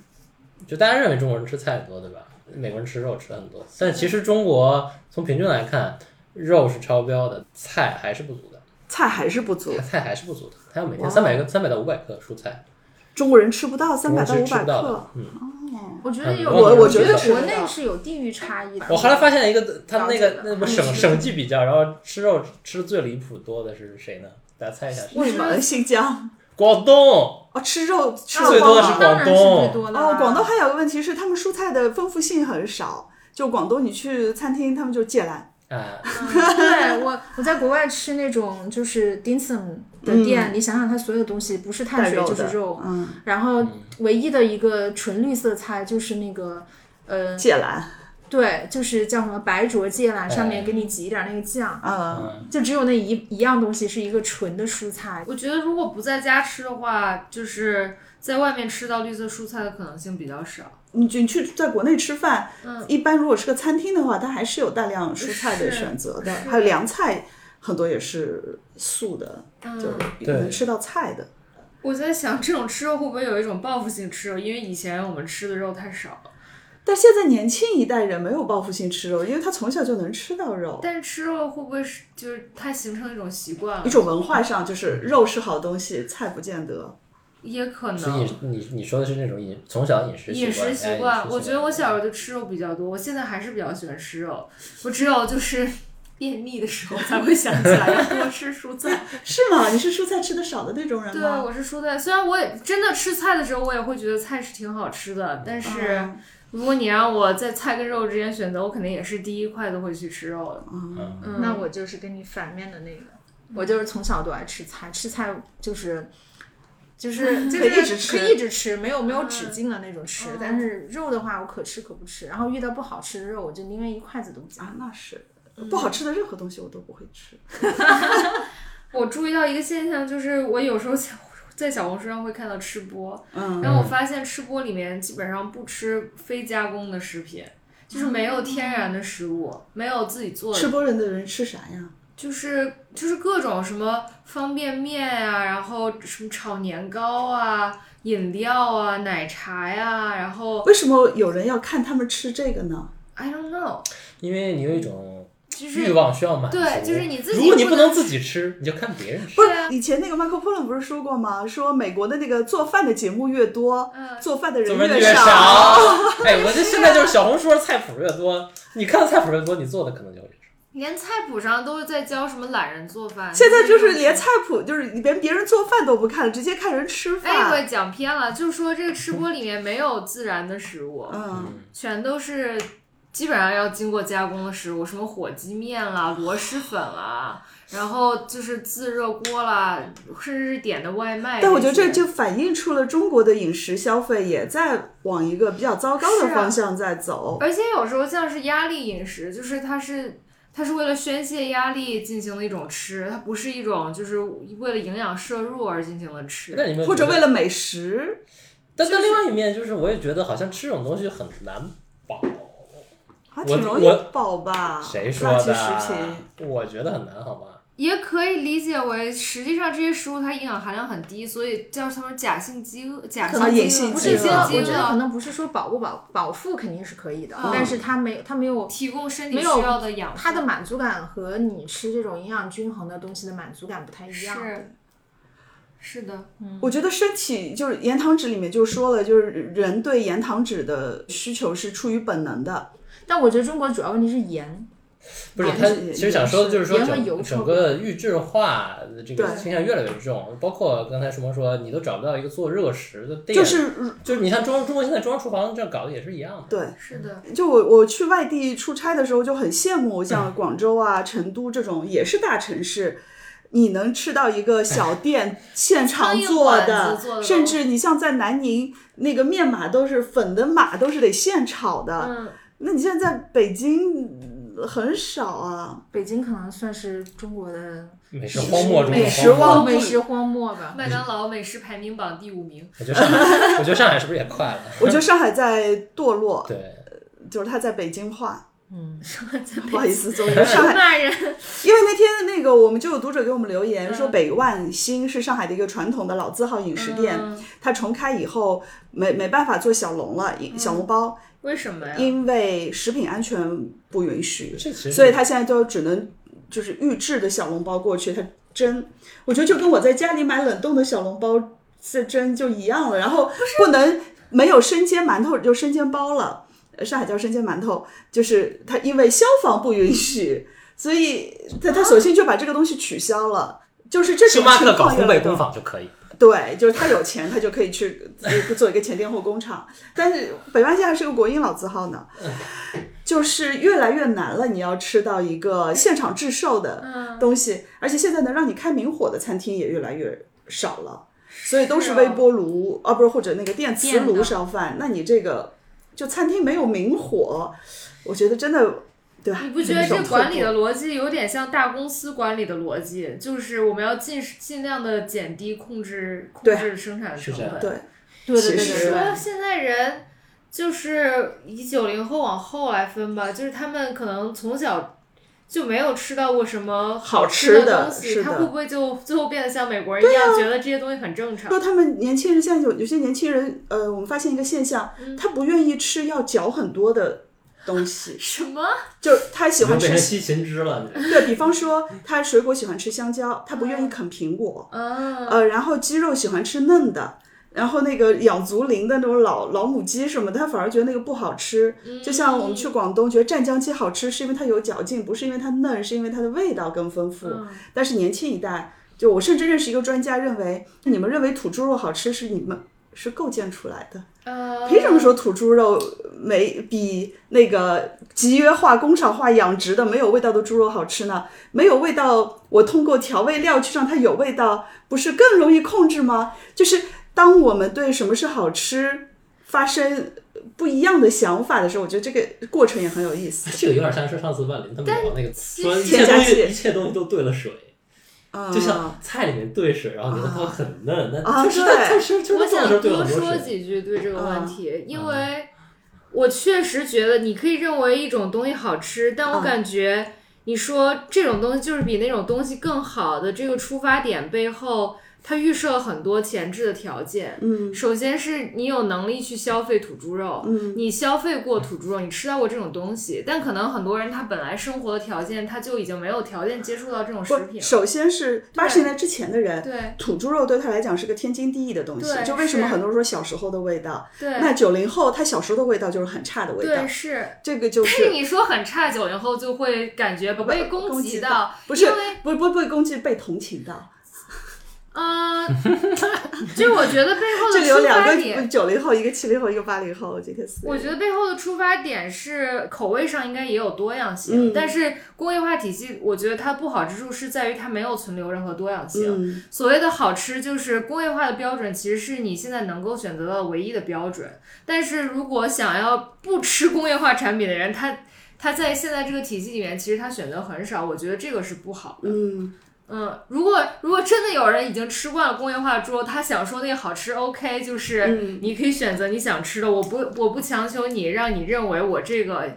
就大家认为中国人吃菜多，对吧？美国人吃肉吃的很多，但其实中国从平均来看，肉是超标的，菜还是不足的，菜还是不足，菜还是不足的。它要每天哇三百个三百到五百克蔬菜，中国人吃不到三百到五百克。。嗯，我觉得有，我我觉得国内是有地域差异的。我后来发现一个，他那个那个省省际比较，然后吃肉吃的最离谱多的是谁呢？大家猜一下？为什么新疆？广东。哦，吃肉吃最多的是广东。哦，广东还有个问题是，他们蔬菜的丰富性很少。就广东，你去餐厅，他们就芥蓝。哎，对我，我在国外吃那种就是 dim sum 的店，你想想，它所有东西不是碳水就是肉，嗯，然后唯一的一个纯绿色菜就是那个，呃，芥蓝，对，就是叫什么白灼芥蓝，上面哎给你挤一点那个酱，嗯，就只有那一一样东西是一个纯的蔬菜。我觉得如果不在家吃的话，就是在外面吃到绿色蔬菜的可能性比较少。你你去在国内吃饭，嗯一般如果是个餐厅的话，它还是有大量蔬菜的选择的，还有凉菜，很多也是素的，就是对能吃到菜的。我在想，这种吃肉会不会有一种报复性吃肉？因为以前我们吃的肉太少了，但现在年轻一代人没有报复性吃肉，因为他从小就能吃到肉。但是吃肉会不会是就是他形成一种习惯了？一种文化上就是肉是好东西，菜不见得。也可能。你你你说的是那种饮从小饮食饮食习惯，我觉得我小时候就吃肉比较多，我现在还是比较喜欢吃肉。我只有就是便秘的时候才会想起来要多吃蔬菜。是吗？你是蔬菜吃的少的那种人对，吗？我是蔬菜。虽然我也真的吃菜的时候，我也会觉得菜是挺好吃的，但是嗯如果你让我在菜跟肉之间选择，我肯定也是第一筷子会去吃肉的。嗯，那我就是跟你反面的那个，我就是从小都爱吃菜，吃菜就是。就是 就可以一直吃是可以一直吃，没有没有止境的那种吃。但是肉的话，我可吃可不吃。然后遇到不好吃的肉，我就宁愿一筷子都不夹。啊，那是不好吃的任何东西我都不会吃。我注意到一个现象，就是我有时候在在小红书上会看到吃播，嗯，然后我发现吃播里面基本上不吃非加工的食品，就是没有天然的食物，没有自己做的吃播人的人吃啥呀？就是就是各种什么方便面啊、然后什么炒年糕啊、饮料啊、奶茶呀、然后为什么有人要看他们吃这个呢？I don't know，因为你有一种就是欲望需要满足。对就是你自己如果你不能自己吃，你就看别人吃。不是啊以前那个 Michael Pollan 不是说过吗？说美国的那个做饭的节目越多，嗯做饭的人越少。哎，我这现在就是小红书上菜谱越多，你看的菜谱越多，你做的可能就越少。连菜谱上都是在教什么懒人做饭，现在就是连菜。谱，就是连别人做饭都不看了，直接看人吃饭哎，我饭。也讲偏了，就是说这个吃播里面没有自然的食物，嗯，全都是基本上要经过加工的食物，什么火鸡面啦、螺蛳粉啦，然后就是自热锅啦，甚至是点的外卖。但我觉得这就反映出了中国的饮食消费也在往一个比较糟糕的方向在走。而且有时候像是压力饮食，就是它是它是为了宣泄压力进行的一种吃，它不是一种就是为了营养摄入而进行的吃。那你们或者为了美食，但但另外一面就是，我也觉得好像吃这种东西很难饱。还我挺容易我饱吧？谁说的？食品。我觉得很难，好吗？也可以理解为，实际上这些食物它营养含量很低，所以叫他们假性饥饿、假性饥饿，性饥饿不是饥饿，饥我觉得可，能不是说饱不饱，饱腹肯定是可以的，嗯但是它没它没有提供身体需要的养分。它的满足感和你吃这种营养均衡的东西的满足感不太一样。是是的，我觉得身体就是盐糖脂里面就说了，就是人对盐糖脂的需求是出于本能的。但我觉得中国主要问题是盐，不是他，其实想说的就是说盐和整油整个预制化的这个对倾向越来越重，包括刚才什么说，你都找不到一个做热食的店，就是就是你像中中国现在中央厨房这样搞的也是一样的。对，是的，就我我去外地出差的时候就很羡慕，像 广州啊、成都这种也是大城市。你能吃到一个小店 现场做的做的，甚至你像在南宁那个面码都是粉的码都是得现炒的。嗯，那你现在在北京嗯很少啊，北京可能算是中国的美食荒漠中的美食荒漠。荒美食荒漠吧。麦当劳美食排名榜第五名，我觉得上海，我觉得上海是不是也快了？我觉得上海在堕落，对，就是它在北京化。嗯，不好意思，作为 上海。骂人，因为那天那个我们就有读者给我们留言说，北万兴是上海的一个传统的老字号饮食店，嗯。它重开以后没没办法做小笼了，小笼包，为什么呀？因为食品安全不允许，所以他现在就只能就是预制的小笼包过去，他蒸，我觉得就跟我在家里买冷冻的小笼包再蒸就一样了，然后不能没有生煎馒头就生煎包了。呃上海叫生煎馒头，就是他因为消防不允许，所以他他索性就把这个东西取消了。就是这种星巴克搞情况越来越多烘焙工坊就可以。对，就是他有钱，他就可以去呃做一个前店后工厂。但是北半夏是个国营老字号呢，就是越来越难了。你要吃到一个现场制售的东西，而且现在能让你开明火的餐厅也越来越少了，所以都是微波炉啊，不是或者那个电磁炉烧饭。那你这个就餐厅没有明火，我觉得真的。对吧？你不觉得这管理的逻辑有点像大公司管理的逻辑？就是我们要尽尽量的减低控制控制生产成本。对对对对其实对对，说现在人就是以九零后往后来分吧，就是他们可能从小就没有吃到过什么好吃吃的东西，他会不会就最后变得像美国人一样，觉得这些东西很正常说？他们年轻人现在有有些年轻人，呃，我们发现一个现象，他不愿意吃要嚼很多的东西，什么？就是他喜欢吃，西芹汁了，对比方说他水果喜欢吃香蕉，他不愿意啃苹果，嗯，呃，然后鸡肉喜欢吃嫩的。然后那个养足龄的那种老老母鸡什么的，他反而觉得那个不好吃。就像我们去广东，觉得湛江鸡好吃，是因为它有嚼劲，不是因为它嫩，是因为它的味道更丰富。但是年轻一代，就我甚至认识一个专家认为，你们认为土猪肉好吃是你们是构建出来的。呃，凭什么说土猪肉没比那个集约化、工厂化养殖的没有味道的猪肉好吃呢？没有味道，我通过调味料去让它有味道，不是更容易控制吗？就是当我们对什么是好吃发生不一样的想法的时候，我觉得这个过程也很有意思。这个有点像是上次万林他们聊那个说一切东西一切东西都兑了水，嗯，就像菜里面兑水，然后觉得它很嫩，那啊就是我想多多。说几句对这个问题，嗯因为我确实觉得你可以认为一种东西好吃，但我嗯感觉你说这种东西就是比那种东西更好的这个出发点背后，它预设了很多前置的条件。嗯首先是你有能力去消费土猪肉，嗯你消费过土猪肉，你吃到过这种东西，但可能很多人他本来生活的条件他就已经没有条件接触到这种食，品了。首先是八十年代之前的人。对土猪肉对他来讲是个天经地义的东西，就为什么很多人说小时候的味道，对那九零后他小时候的味道就是很差的味道对，是。这个就但是你说很差，九零后就会感觉不被攻攻击到到，，不是因为不不不被攻击，被同情到。嗯，就我觉得背后的出发点，九零后，一个七零后，一个八零后，今天四个人。我觉得背后的出发点是口味上应该也有多样性，嗯但是工业化体系，我觉得它不好之处是在于它没有存留任何多样性。嗯所谓的好吃，就是工业化的标准，其实是你现在能够选择到唯一的标准。但是如果想要不吃工业化产品的人，他他在现在这个体系里面，其实他选择很少，我觉得这个是不好的。嗯，嗯，如果如果真的有人已经吃惯了工业化猪肉，他想说那个好吃，OK，就是嗯你可以选择你想吃的，我不我不强求你，让你认为我这个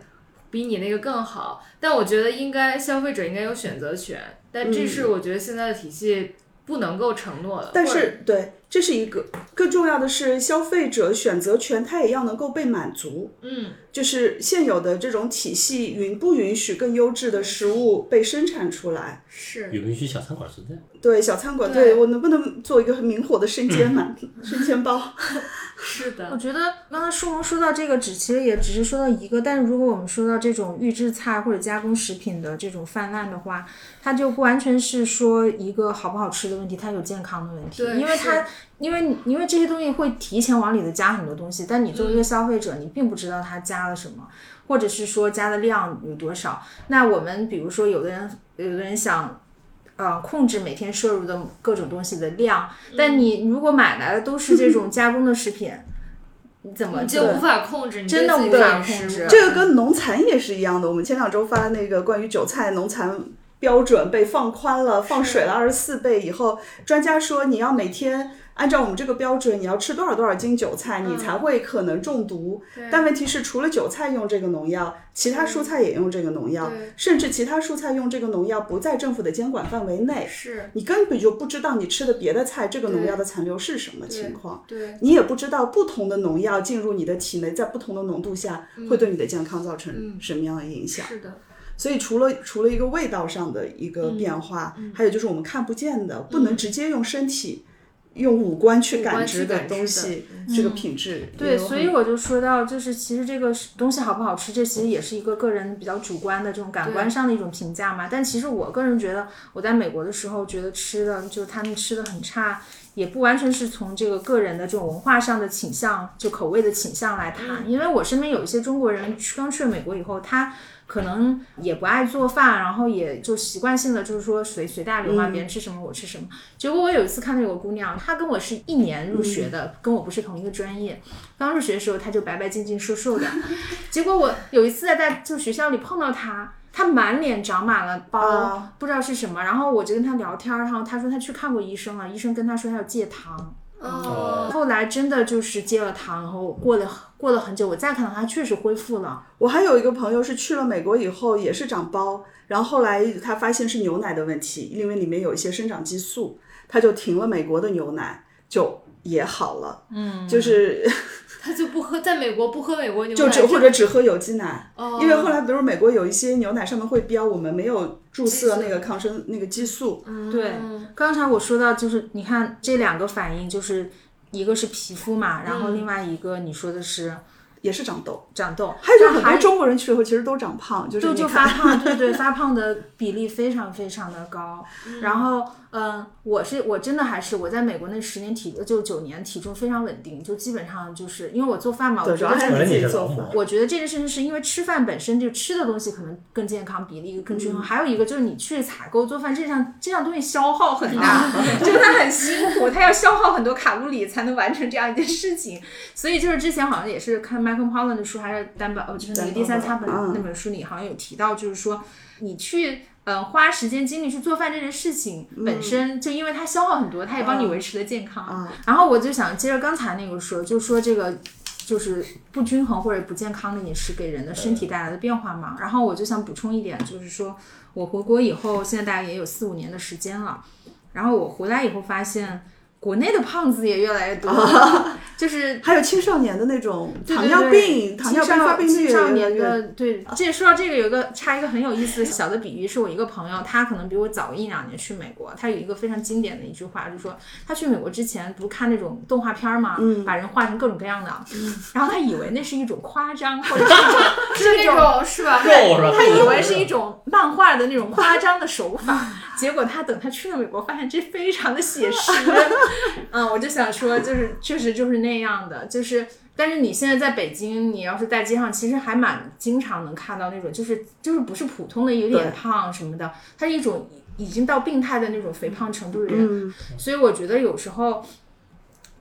比你那个更好，但我觉得应该消费者应该有选择权，但这是我觉得现在的体系不能够承诺的。嗯但是对，这是一个。更重要的是，消费者选择权它也要能够被满足。嗯，就是现有的这种体系允不允许更优质的食物被生产出来？是允不允许小餐馆存在？对小餐馆，对对我能不能做一个很明火的生煎满 生煎包？是的我，觉得刚才舒萌说到这个，只其实也只是说到一个，但是如果我们说到这种预制菜或者加工食品的这种泛滥的话，它就不完全是说一个好不好吃的问题，它有健康的问题，因为它是因为因为这些东西会提前往里头加很多东西，但你作为一个消费者，你并不知道它加了什么，或者是说加的量有多少。那我们比如说，有的人有的人想。呃，控制每天摄入的各种东西的量，但你如果买来的都是这种 加工的食品，你怎么就无法控制，你真的无法控制这个跟农残也是一样的。我们前两周发的那个关于韭菜农残标准被放宽了，放水了二十四倍以后，专家说你要每天按照我们这个标准，你要吃多少多少斤韭菜，你才会可能中毒。但问题是，除了韭菜用这个农药，其他蔬菜也用这个农药，甚至其他蔬菜用这个农药不在政府的监管范围内。是。你根本就不知道你吃的别的菜这个农药的残留是什么情况，对你也不知道不同的农药进入你的体内，在不同的浓度下会对你的健康造成什么样的影响。是的，所以除了除了一个味道上的一嗯。个变化，还有就是我们看不见的，不能直接用身体。用五官去感知的东西，这个品质也对，所以我就说到，就是其实这个东西好不好吃，这其实也是一个个人比较主观的这种感官上的一种评价嘛。但其实我个人觉得，我在美国的时候觉得吃的，就是他们吃的很差，也不完全是从这个个人的这种文化上的倾向，就口味的倾向来谈。因为我身边有一些中国人刚去了美国以后，他可能也不爱做饭，然后也就习惯性的就是说随随大流嘛，别人吃什么我吃什么。结果我有一次看到有个姑娘，她跟我是一年入学的，跟我不是同一个专业。刚入学的时候，她就白白净净瘦瘦的。结果我有一次在在就学校里碰到她。她满脸长满了包，啊不知道是什么。然后我就跟她聊天儿，然后她说她去看过医生了，医生跟她说她要戒糖。哦，后来真的就是戒了糖，然后过了过了很久，我再看到他确实恢复了。我还有一个朋友是去了美国以后也是长包，然后后来他发现是牛奶的问题，因为里面有一些生长激素，他就停了美国的牛奶，就也好了。嗯，就是他就不喝，在美国不喝美国牛奶，就只或者只喝有机奶，哦因为后来比如美国有一些牛奶上面会标我们没有注射那个抗生那个激素，对，刚才我说到就是你看这两个反应，就是一个是皮肤嘛，然后另外一个你说的是也是长痘。长痘，还有就是很还多中国人去了以后其实都长胖，就是就发胖，对对，发胖的比例非常非常的高。然后，嗯，我是我真的还是我在美国那十年体就九年体重非常稳定，就基本上就是因为我做饭嘛，我，主要还是自己做饭。我觉得这件事情是因为吃饭本身就吃的东西可能更健康，比例更均衡。还有一个就是你去采购做饭这项这项东西消耗很大，就是它很辛苦，它要消耗很多卡路里才能完成这样一件事情。所以就是之前好像也是看 Michael Pollan 的书，还是单本哦就是那个第三餐本嗯那本书里好像有提到，就是说你去。嗯，花时间精力去做饭这件事情本身，就因为它消耗很多，它也帮你维持了健康。嗯然后我就想接着刚才那个说，就说这个就是不均衡或者不健康的饮食给人的身体带来的变化嘛。然后我就想补充一点，就是说我回国以后，现在大概也有四五年的时间了。然后我回来以后发现，国内的胖子也越来越多了，就是 还有青少年的那种糖尿对病，糖尿病少发病率青少年的对，这说到这个有一个插一个很有意思的小的比喻，是我一个朋友，他可能比我早一两年去美国，他有一个非常经典的一句话，就是说他去美国之前不是看那种动画片儿嘛，嗯把人画成各种各样的，然后他以为那是一种夸张 或者是一种是那种是吧？肉是吧？他以为是一种漫画的那种夸张的手法，结果他等他去了美国，发现这非常的写实。嗯，我就想说，就是确实就是那样的，就是。但是你现在在北京，你要是在街上，其实还蛮经常能看到那种，就是就是不是普通的有点胖什么的，它是一种已经到病态的那种肥胖程度的人。嗯，所以我觉得有时候。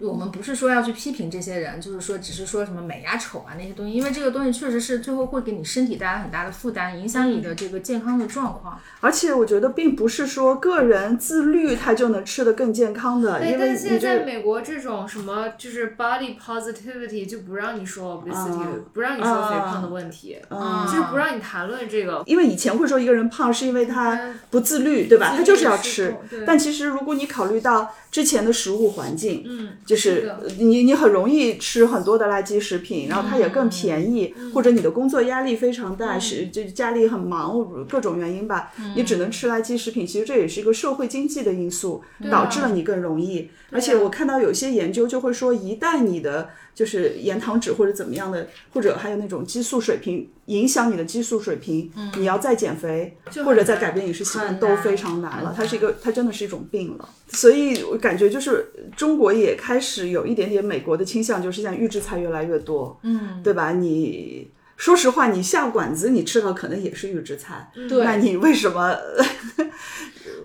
我们不是说要去批评这些人，就是说只是说什么美呀、丑啊那些东西，因为这个东西确实是最后会给你身体带来很大的负担，影响你的这个健康的状况。而且我觉得并不是说个人自律他就能吃得更健康的，对，因为但现在在美国这种什么就是 body positivity 就不让你说 obesity，、嗯不让你说肥胖的问题，嗯就是不让你谈论这个。因为以前会说一个人胖是因为他嗯不自律，对吧？他就是要吃。但其实如果你考虑到之前的食物环境，嗯，就是你你很容易吃很多的垃圾食品，然后它也嗯更便宜，或者你的工作压力非常大，是就家里很忙，各种原因吧，嗯你只能吃垃圾食品。其实这也是一个社会经济的因素，啊导致了你更容易。而且我看到有些研究就会说，一旦你的就是盐糖脂或者怎么样的，或者还有那种激素水平影响你的激素水平，你要再减肥或者再改变饮食习惯都非常难了。它是一个，它真的是一种病了。所以我感觉就是中国也开始有一点点美国的倾向，就是像预制菜越来越多，嗯，对吧？你。说实话，你下馆子你吃的可能也是预制菜，对那你为什么？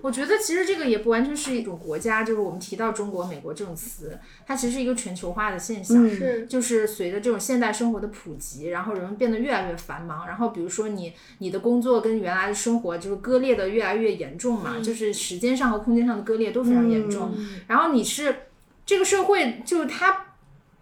我觉得其实这个也不完全是一种国家，就是我们提到中国、美国这种词，它其实是一个全球化的现象。是就是随着这种现代生活的普及，然后人们变得越来越繁忙，然后比如说你你的工作跟原来的生活就是割裂的越来越严重嘛，就是时间上和空间上的割裂都非常严重。然后你是这个社会，就是他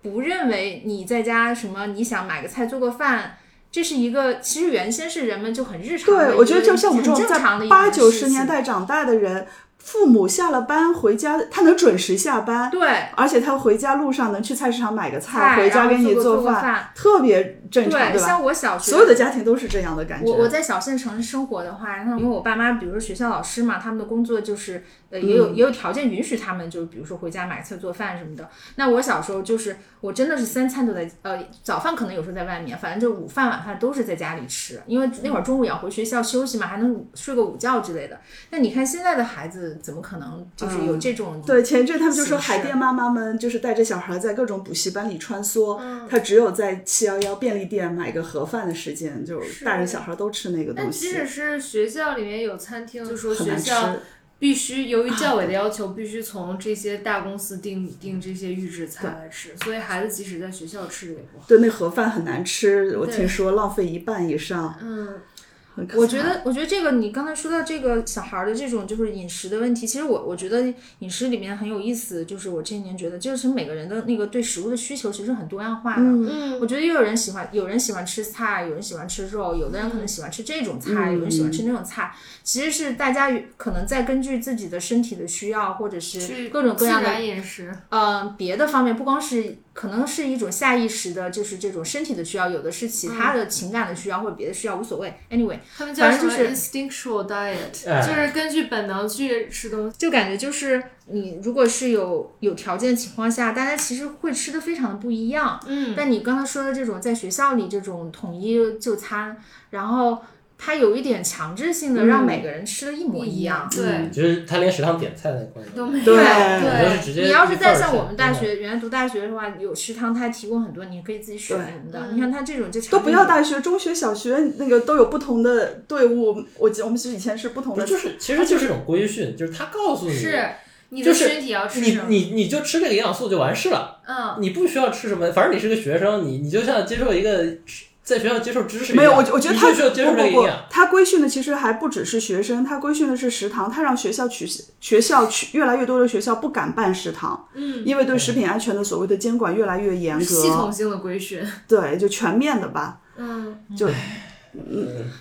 不认为你在家什么，你想买个菜做个饭。这是一个，其实原先是人们就很日常的，对，我觉得就像我们这种在八九十年代长大的人，父母下了班回家，他能准时下班，对，而且他回家路上能去菜市场买个菜回家给你做饭，特别正常，对，吧？像我小学所有的家庭都是这样的感觉。我我在小县城生活的话，那因为我爸妈，比如说学校老师嘛，他们的工作就是呃也嗯有、也有条件允许他们，就是比如说回家买菜做饭什么的。那我小时候就是我真的是三餐都在呃早饭可能有时候在外面，反正就午饭晚饭都是在家里吃，因为那会儿中午也要回学校休息嘛，还能午睡个午觉之类的。那你看现在的孩子怎么可能就是有这种、嗯对，前一阵他们就说海淀妈妈们就是带着小孩在各种补习班里穿梭，嗯他只有在七幺幺便利店买个盒饭的时间，就大人小孩都吃那个东西但即使，是学校里面有餐厅，就说。学校必须由于教委的要求，必须从这些大公司订订这些预制菜来吃，所以孩子即使在学校吃的也不好。对，那盒饭很难吃，我听说浪费一半以上，嗯，很可我觉得，我觉得这个你刚才说到这个小孩儿的这种就是饮食的问题，其实我我觉得饮食里面很有意思，就是我这些年觉得，就是每个人的那个对食物的需求其实很多样化的。嗯。我觉得又有人喜欢，有人喜欢吃菜，有人喜欢吃肉，有的人可能喜欢吃这种菜，有人喜欢吃那种菜。其实是大家可能在根据自己的身体的需要，或者是各种各样的自然饮食，呃，别的方面不光是可能是一种下意识的，就是这种身体的需要，有的是其他的情感的需要或者别的需要，无所谓。Anyway，他们叫什么反正就是 instinctual diet，、哎就是根据本能去吃东西。就感觉就是你如果是有有条件情况下，大家其实会吃的非常的不一样。嗯，但你刚才说的这种在学校里这种统一就餐，然后它有一点强制性的让每个人吃的一模一样。对，就是他连食堂点菜的都没有。对很多是直接你要是一份儿在像我们大学原来读大学的话，有食堂，它提供很多，你可以自己选什么的。你看他这种就都不要大。学、中学、小学那个都有不同的队伍。我记我们是以前是不同的，就是其实就是一种规训，就是他告诉你是你就是的身体要吃你什么？你你就吃这个营养素就完事了，嗯，你不需要吃什么，反正你是个学生，你你就像接受一个在学校接受知识没有，我我觉得他你就需要接受不不不他规训的其实还不只是学生，他规训的是食堂，他让学校取学校取越来越多的学校不敢办食堂，嗯，因为对食品安全的所谓的监管越来越严格，系统性的规训。对，就全面的吧，嗯，就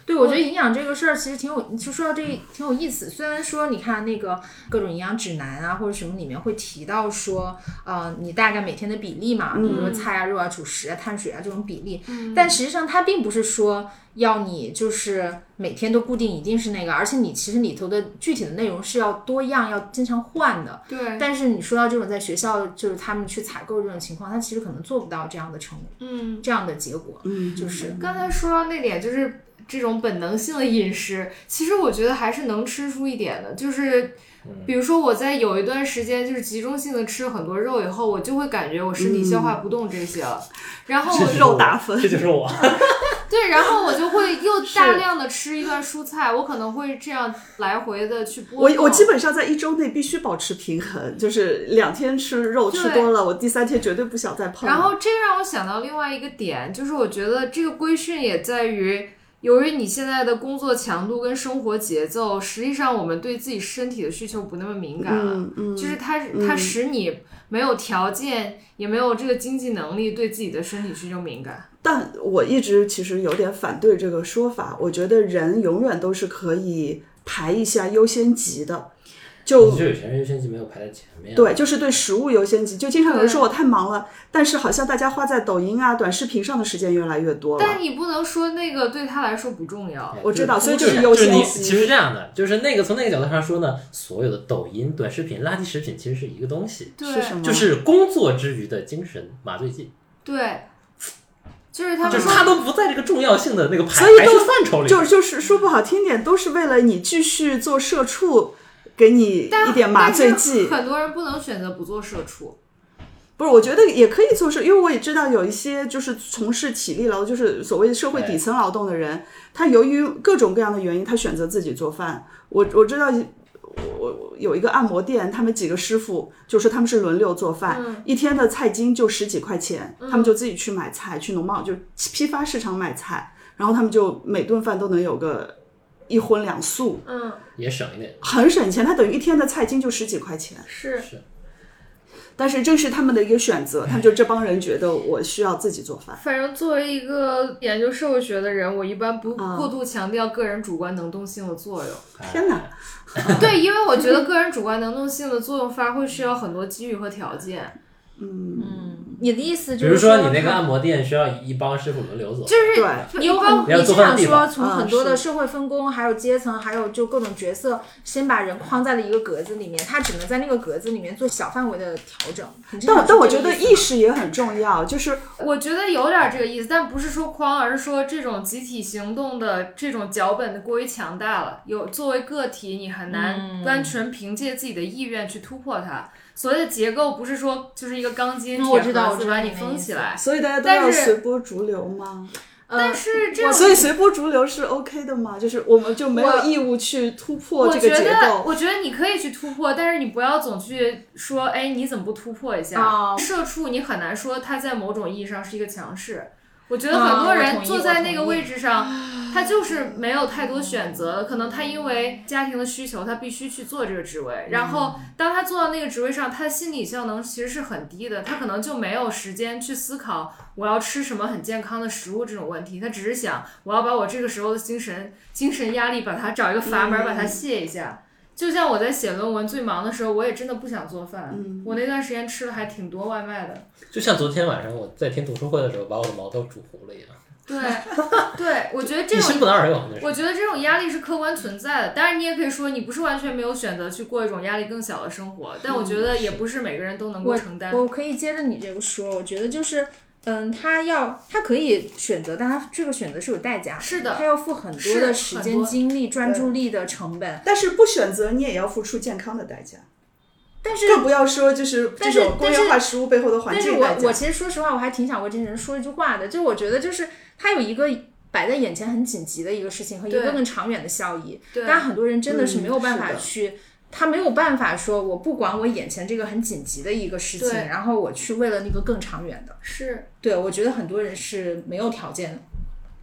对，我觉得营养这个事儿其实挺有，就说到这挺有意思。虽然说你看那个各种营养指南啊或者什么里面会提到说，呃，你大概每天的比例嘛，比如说菜啊、肉啊、主食啊、碳水啊这种比例，但实际上它并不是说要你就是每天都固定一定是那个，而且你其实里头的具体的内容是要多样，要经常换的。对，但是你说到这种在学校就是他们去采购这种情况，他其实可能做不到这样的成嗯，这样的结果，嗯，就是刚才说到那点，就是这种本能性的饮食，其实我觉得还是能吃出一点的，就是。比如说我在有一段时间就是集中性的吃很多肉以后，我就会感觉我身体消化不动这些了，然后肉打粉这就是我。对，然后我就会 又大量的吃一段蔬菜，我可能会这样来回的去波。我我基本上在一周内必须保持平衡，就是两天吃肉吃多了，我第三天绝对不想再碰。然后这个让我想到另外一个点，就是我觉得这个规训也在于，由于你现在的工作强度跟生活节奏，实际上我们对自己身体的需求不那么敏感了，嗯嗯就是它它使你没有条件，也没有这个经济能力对自己的身体需求敏感。但我一直其实有点反对这个说法，我觉得人永远都是可以排一下优先级的。就就有些人优先级没有排在前面。对，就是对食物优先级。就经常有人说我太忙了，但是好像大家花在抖音啊、短视频上的时间越来越多了。但你不能说那个对他来说不重要。我知道，所以就是优就是你先级。其实是这样的，就是那个从那个角度上说呢，所有的抖音、短视频、垃圾食品其实是一个东西，对是什么？就是工作之余的精神麻醉剂，对，就是他们说就是他都不在这个重要性的那个排所以都范畴里。就就是说不好听点，都是为了你继续做社畜，给你但一点麻醉剂。很多人不能选择不做社畜。不是，我觉得也可以做事，因为我也知道有一些就是从事体力劳，就是所谓社会底层劳动的人，他由于各种各样的原因，他选择自己做饭。我我知道。我我有一个按摩店，他们几个师傅就说他们是轮流做饭，一天的菜金就十几块钱，他们就自己去买菜，去农贸就批发市场买菜，然后他们就每顿饭都能有个一荤两素，嗯，也省一点。很省钱。他等于一天的菜金就十几块钱，是是但是这是他们的一个选择，他们就这帮人觉得我需要自己做饭。反正作为一个研究社会学的人，我一般不啊过度强调个人主观能动性的作用。天哪！对，因为我觉得个人主观能动性的作用发挥需要很多机遇和条件。嗯嗯，你的意思就是比如说你那个按摩店需要一帮师傅轮流走，就是对你有一般很，要你是想说从很多的社会分工，还有阶层，还有就各种角色，先把人框在了一个格子里面，他只能在那个格子里面做小范围的调整。但但我觉得意识也很重要，就是我觉得有点这个意思，但不是说框，而是说这种集体行动的这种脚本过于强大了。有作为个体，你很难嗯单纯凭借自己的意愿去突破它。所谓的结构，不是说就是一个钢筋铁嗯我知道盒我知道子把你封起来。所以大家都要随波逐流吗？呃但是这种所以随波逐流是 OK 的吗？就是我们就没有义务去突破我这个结觉得，构。我觉得你可以去突破，但是你不要总去说，哎，你怎么不突破一下？哦社畜你很难说他在某种意义上是一个强势。我觉得哦很多人坐在那个位置上，他就是没有太多选择，可能他因为家庭的需求，他必须去做这个职位。然后当他坐到那个职位上，他的心理效能其实是很低的，他可能就没有时间去思考我要吃什么很健康的食物这种问题，他只是想我要把我这个时候的精神精神压力，把它找一个阀门把它卸一下。就像我在写论文最忙的时候，我也真的不想做饭。我那段时间吃了还挺多外卖的。就像昨天晚上我在听读书会的时候，把我的毛豆煮糊了一样。对，对，我觉得这种我觉得这种压力是客观存在的，当然你也可以说你不是完全没有选择去过一种压力更小的生活，但我觉得也不是每个人都能够承担。我可以接着你这个说，我觉得就是。嗯，他要他可以选择，但他这个选择是有代价的，是的他要付很多的时间、精力、专注力的成本。但是不选择，你也要付出健康的代价。但是更不要说就是这但是种工业化食物背后的环但是境代价。我我其实说实话，我还挺想为这些人说一句话的，就我觉得就是他有一个摆在眼前很紧急的一个事情和一个更长远的效益，对但很多人真的是嗯没有办法去。他没有办法说，我不管我眼前这个很紧急的一个事情，然后我去为了那个更长远的。是对，我觉得很多人是没有条件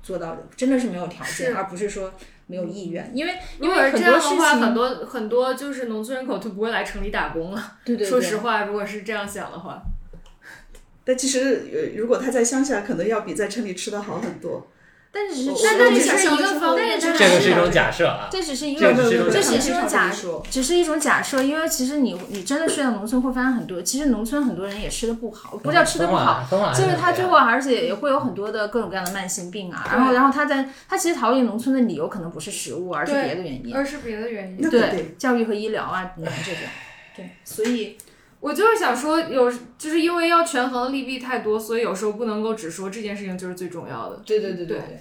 做到的，真的是没有条件，而不是说没有意愿。因为因为很这样的话，多事情，很多很多就是农村人口就不会来城里打工了。对对对，说实话，如果是这样想的话，但其实呃，如果他在乡下，可能要比在城里吃的好很多。但是只是我但我我这只是一个方这个是一种假设啊。这只是一种假这只是一种假设只是一种假设，因为其实你你真的去到农村会发现很多，其实农村很多人也吃的不好，不叫吃的不好，就是他最后而且也会有很多的各种各样的慢性病啊，然后然后他在他其实逃离农村的理由可能不是食物，而是别的原因，而是别的原因。对，教育和医疗啊等等这种，对，所以我就是想说，有就是因为要权衡利弊太多，所以有时候不能够只说这件事情就是最重要的。对对对对对，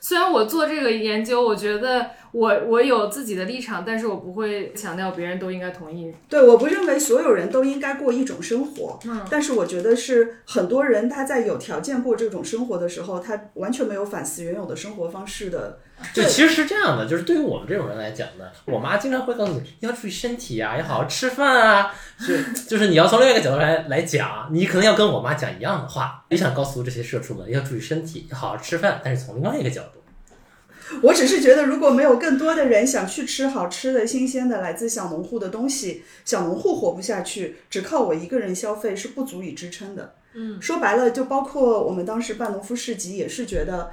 虽然我做这个研究，我觉得我我有自己的立场，但是我不会强调别人都应该同意。对，我不认为所有人都应该过一种生活，嗯但是我觉得是很多人他在有条件过这种生活的时候，他完全没有反思原有的生活方式的。对，其实是这样的，就是对于我们这种人来讲呢，我妈经常会告诉你要注意身体啊，要好好吃饭啊，就就是你要从另外一个角度来来讲，你可能要跟我妈讲一样的话，也想告诉这些社畜们要注意身体，要好好吃饭，但是从另外一个角度。我只是觉得，如果没有更多的人想去吃好吃的、新鲜的、来自小农户的东西，小农户活不下去，只靠我一个人消费是不足以支撑的。嗯，说白了，就包括我们当时办农夫市集，也是觉得。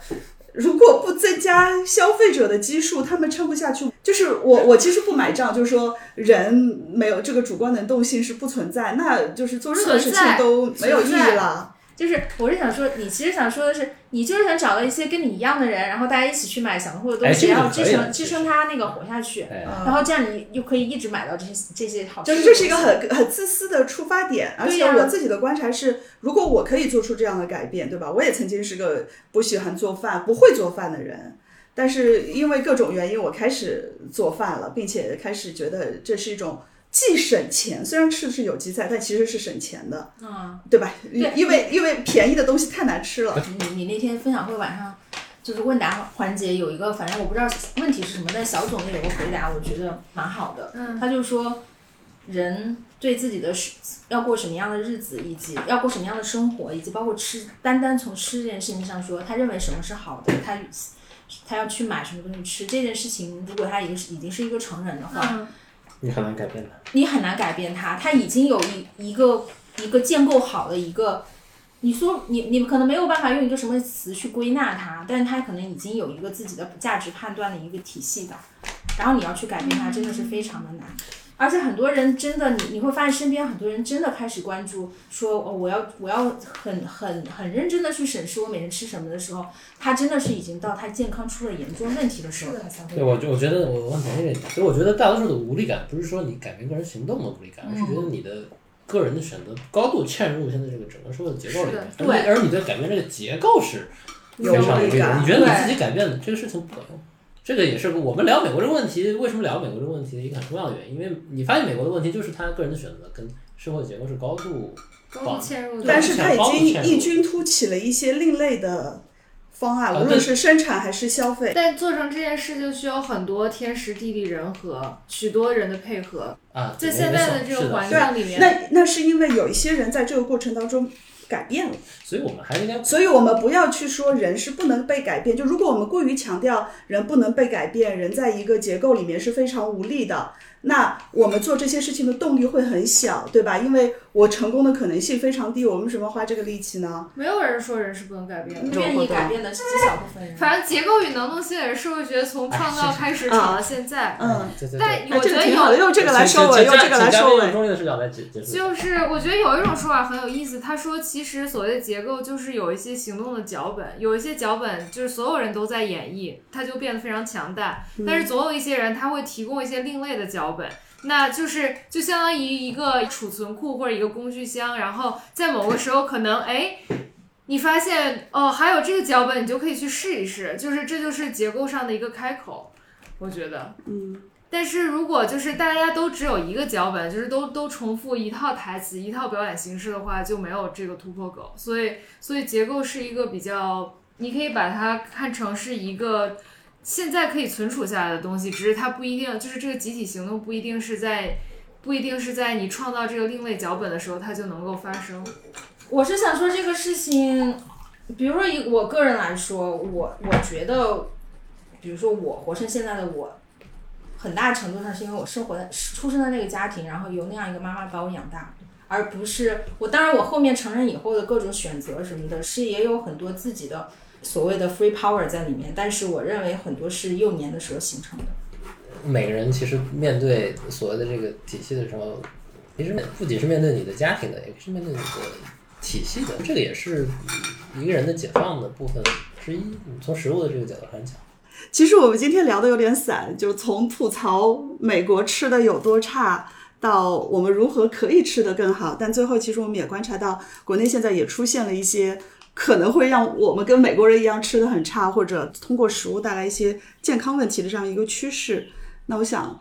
如果不增加消费者的基数，他们撑不下去。就是我，我其实不买账，就是说人没有这个主观能动性是不存在，那就是做任何事情都没有意义了。就是我是想说，你其实想说的是，你就是想找到一些跟你一样的人，然后大家一起去买小农户的东西，然后支撑支撑他那个活下去，哎，然后这样你又可以一直买到这些这些好吃就。是这是一个很很自私的出发点，而且我自己的观察是，如果我可以做出这样的改变，对吧？我也曾经是个不喜欢做饭、不会做饭的人，但是因为各种原因，我开始做饭了，并且开始觉得这是一种既省钱，虽然吃的是有机菜，但其实是省钱的，嗯，对吧？对因为因为便宜的东西太难吃了。你你那天分享会晚上就是问答环节有一个，反正我不知道问题是什么，但小总的有个回答，我觉得蛮好的。嗯他就说，人对自己的是要过什么样的日子，以及要过什么样的生活，以及包括吃，单单从吃这件事情上说，他认为什么是好的，他他要去买什么东西吃这件事情，如果他已经是已经是一个成人的话，嗯，你很难改变它。你很难改变它，它已经有一一个一个建构好的一个，你说你你可能没有办法用一个什么词去归纳它，但是它可能已经有一个自己的价值判断的一个体系的，然后你要去改变它，真的是非常的难。而且很多人真的，你你会发现身边很多人真的开始关注，说哦，我要我要很很很认真的去审视我每天吃什么的时候，他真的是已经到他健康出了严重问题的时候，他才会。对，我就我觉得我问题这个，所以我觉得大多数的无力感不是说你改变个人行动的无力感，而是觉得你的个人的选择高度嵌入现在这个整个社会的结构里面，对而你而你对改变这个结构是非常无力无力感感，你觉得你自己改变的这个事情不管用。这个也是我们聊美国这个问题，为什么聊美国这个问题的一个很重要的原因，因为你发现美国的问题就是他个人的选择跟社会结构是高度高度嵌入的。但是他已经异军突起了一些另类的方案，无论是生产还是消费。但做成这件事就需要很多天时地利人和，许多人的配合。啊，在现在的这个环境里面，那那是因为有一些人在这个过程当中改变了。所以我们还应该所以我们不要去说人是不能被改变。就如果我们过于强调人不能被改变，人在一个结构里面是非常无力的，那我们做这些事情的动力会很小，对吧？因为我成功的可能性非常低，我们为什么花这个力气呢？没有人说人是不能改变的。愿意改变的极小部分人。反正结构与能动性也是社会学从创造开始吵到现在。嗯，对对对但哎，我觉得这个挺好的，有，用这个来收尾，用这个来收尾。请嘉宾用中立的视角来解解释。就是我觉得有一种说法很有意思。他说，其实所谓的结构就是有一些行动的脚本，有一些脚本就是所有人都在演绎，它就变得非常强大。但是总有一些人他会提供一些另类的脚本。那就是就相当于一个储存库或者一个工具箱，然后在某个时候可能哎，你发现哦还有这个脚本，你就可以去试一试，就是这就是结构上的一个开口，我觉得，嗯。但是如果就是大家都只有一个脚本，就是都都重复一套台词、一套表演形式的话，就没有这个突破口。所以，所以结构是一个比较，你可以把它看成是一个现在可以存储下来的东西，只是它不一定，就是这个集体行动不一定是在，不一定是在你创造这个另类脚本的时候它就能够发生。我是想说这个事情，比如说以我个人来说，我我觉得，比如说我活成现在的我，很大程度上是因为我生活在出生在那个家庭，然后由那样一个妈妈把我养大，而不是我。当然，我后面成人以后的各种选择什么的，是也有很多自己的所谓的 free power 在里面，但是我认为很多是幼年的时候形成的。每个人其实面对所谓的这个体系的时候，其实不仅是面对你的家庭的，也是面对你的体系的，这个也是一个人的解放的部分之一。从食物的这个角度上讲，其实我们今天聊的有点散，就从吐槽美国吃的有多差，到我们如何可以吃得更好，但最后其实我们也观察到，国内现在也出现了一些可能会让我们跟美国人一样吃的很差，或者通过食物带来一些健康问题的这样一个趋势。那我想，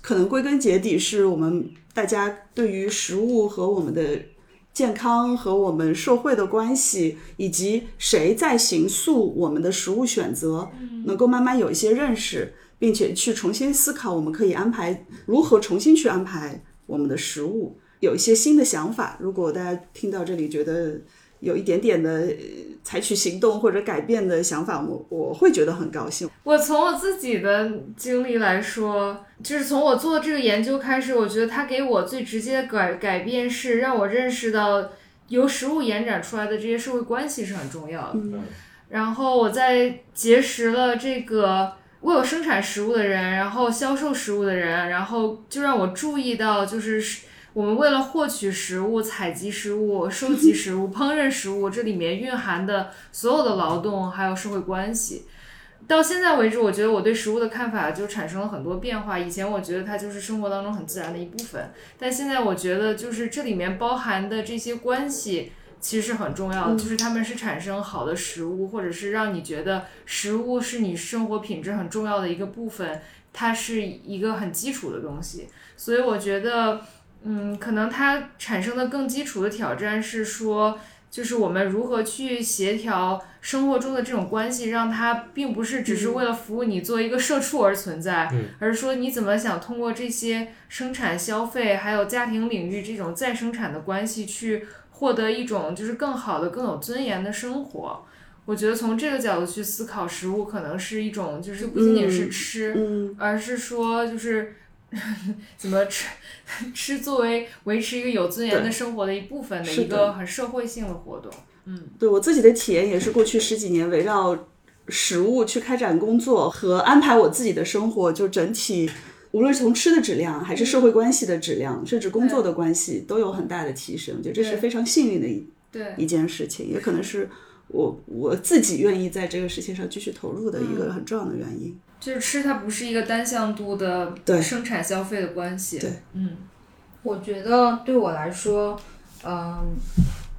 可能归根结底是我们大家对于食物和我们的健康和我们社会的关系，以及谁在形塑我们的食物选择，能够慢慢有一些认识，并且去重新思考，我们可以安排如何重新去安排我们的食物，有一些新的想法。如果大家听到这里觉得有一点点的呃采取行动或者改变的想法，我我会觉得很高兴。我从我自己的经历来说，就是从我做这个研究开始，我觉得它给我最直接的改改变是让我认识到由食物延展出来的这些社会关系是很重要的。嗯然后我在结识了这个为我生产食物的人，然后销售食物的人，然后就让我注意到，就是我们为了获取食物、采集食物、收集食物、烹饪食物，这里面蕴含的所有的劳动还有社会关系。到现在为止，我觉得我对食物的看法就产生了很多变化。以前我觉得它就是生活当中很自然的一部分，但现在我觉得就是这里面包含的这些关系其实是很重要的，就是它们是产生好的食物，或者是让你觉得食物是你生活品质很重要的一个部分，它是一个很基础的东西。所以我觉得，嗯，可能它产生的更基础的挑战是说。就是我们如何去协调生活中的这种关系，让它并不是只是为了服务你作为一个社畜而存在，嗯而是说你怎么想通过这些生产、消费还有家庭领域这种再生产的关系，去获得一种就是更好的、更有尊严的生活。我觉得从这个角度去思考食物，可能是一种就是不仅仅是吃，嗯，而是说就是 怎么吃吃作为维持一个有尊严的生活的一部分的是一个很社会性的活动。嗯对我自己的体验也是过去十几年围绕食物去开展工作和安排我自己的生活，就整体无论是从吃的质量，还是社会关系的质量，甚至工作的关系，都有很大的提升。我觉得这是非常幸运的一对一件事情，也可能是我我自己愿意在这个事情上继续投入的一个很重要的原因。就是吃它不是一个单向度的对生产消费的关系。对，嗯，我觉得对我来说，嗯，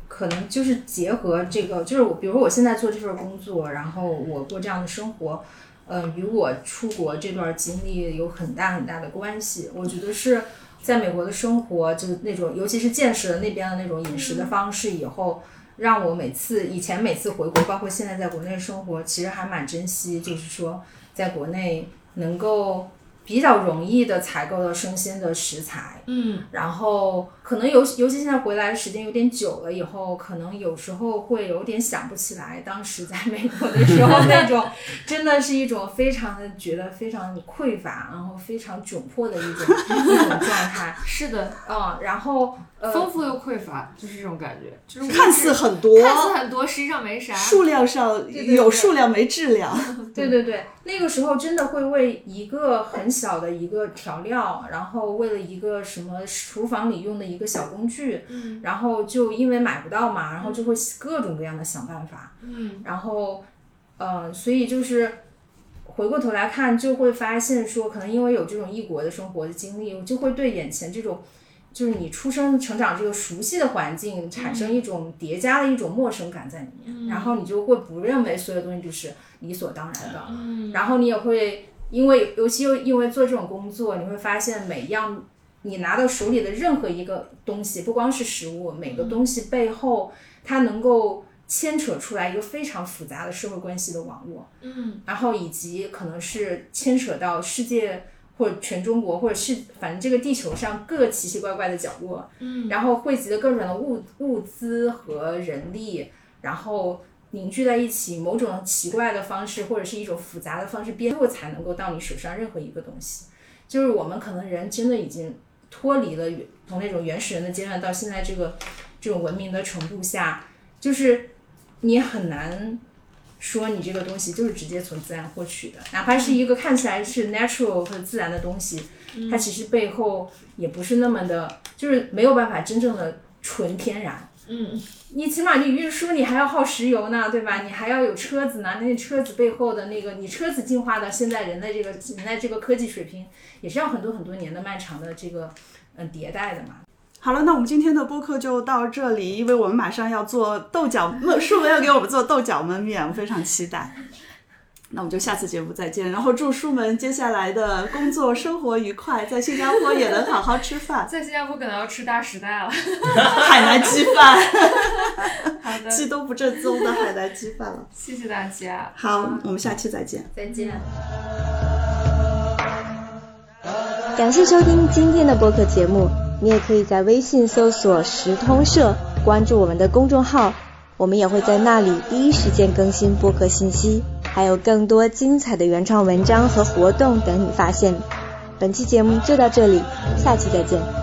可能就是结合这个，就是我，比如说我现在做这份工作，然后我过这样的生活，呃，与我出国这段经历有很大很大的关系。我觉得是在美国的生活，就是那种，尤其是见识了那边的那种饮食的方式以后，让我每次以前每次回国，包括现在在国内生活，其实还蛮珍惜，就是说在国内能够比较容易的采购到生鲜的食材。嗯，然后可能尤尤其现在回来时间有点久了，以后可能有时候会有点想不起来当时在美国的时候那种，真的是一种非常的觉得非常匮乏，然后非常窘迫的一种 一种状态。是的，嗯，然后呃，丰富又匮乏，就是这种感觉，就是看似很多，看似很多，实际上没啥。数量上有数量没质量。对对对，那个时候真的会为一个很小的一个调料，然后为了一个什么厨房里用的一个小工具，嗯。然后就因为买不到嘛，然后就会各种各样的想办法，嗯。然后，呃，所以就是回过头来看，就会发现说，可能因为有这种异国的生活的经历，就会对眼前这种。就是你出生成长这个熟悉的环境，产生一种叠加的一种陌生感在里面，然后你就会不认为所有东西就是理所当然的，嗯。然后你也会因为，尤其又因为做这种工作，你会发现每一样你拿到手里的任何一个东西，不光是食物，每个东西背后它能够牵扯出来一个非常复杂的社会关系的网络，嗯。然后以及可能是牵扯到世界或者全中国，或者是反正这个地球上各奇奇怪怪的角落，嗯。然后汇集的各种的物物资和人力，然后凝聚在一起，某种奇怪的方式或者是一种复杂的方式编入，才能够到你手上任何一个东西。就是我们可能人真的已经脱离了原从那种原始人的阶段到现在这个这种文明的程度下，就是你很难说你这个东西就是直接从自然获取的，哪怕是一个看起来是 natural 和自然的东西，它其实背后也不是那么的，就是没有办法真正的纯天然。嗯你起码你运输你还要耗石油呢，对吧？你还要有车子呢，那你车子背后的那个，你车子进化到现在人的这个人的这个科技水平，也是要很多很多年的漫长的这个嗯迭代的嘛。好了，那我们今天的播客就到这里，因为我们马上要做豆角焖，舒文要给我们做豆角焖面，我非常期待。那我们就下次节目再见，然后祝舒们接下来的工作生活愉快，在新加坡也能好好吃饭，在新加坡可能要吃大时代了。海南鸡饭，好的，鸡都不正宗的海南鸡饭了。谢谢大家。好，我们下期再见。再见。感谢收听今天的播客节目，你也可以在微信搜索“时通社”，关注我们的公众号，我们也会在那里第一时间更新播客信息，还有更多精彩的原创文章和活动等你发现。本期节目就到这里，下期再见。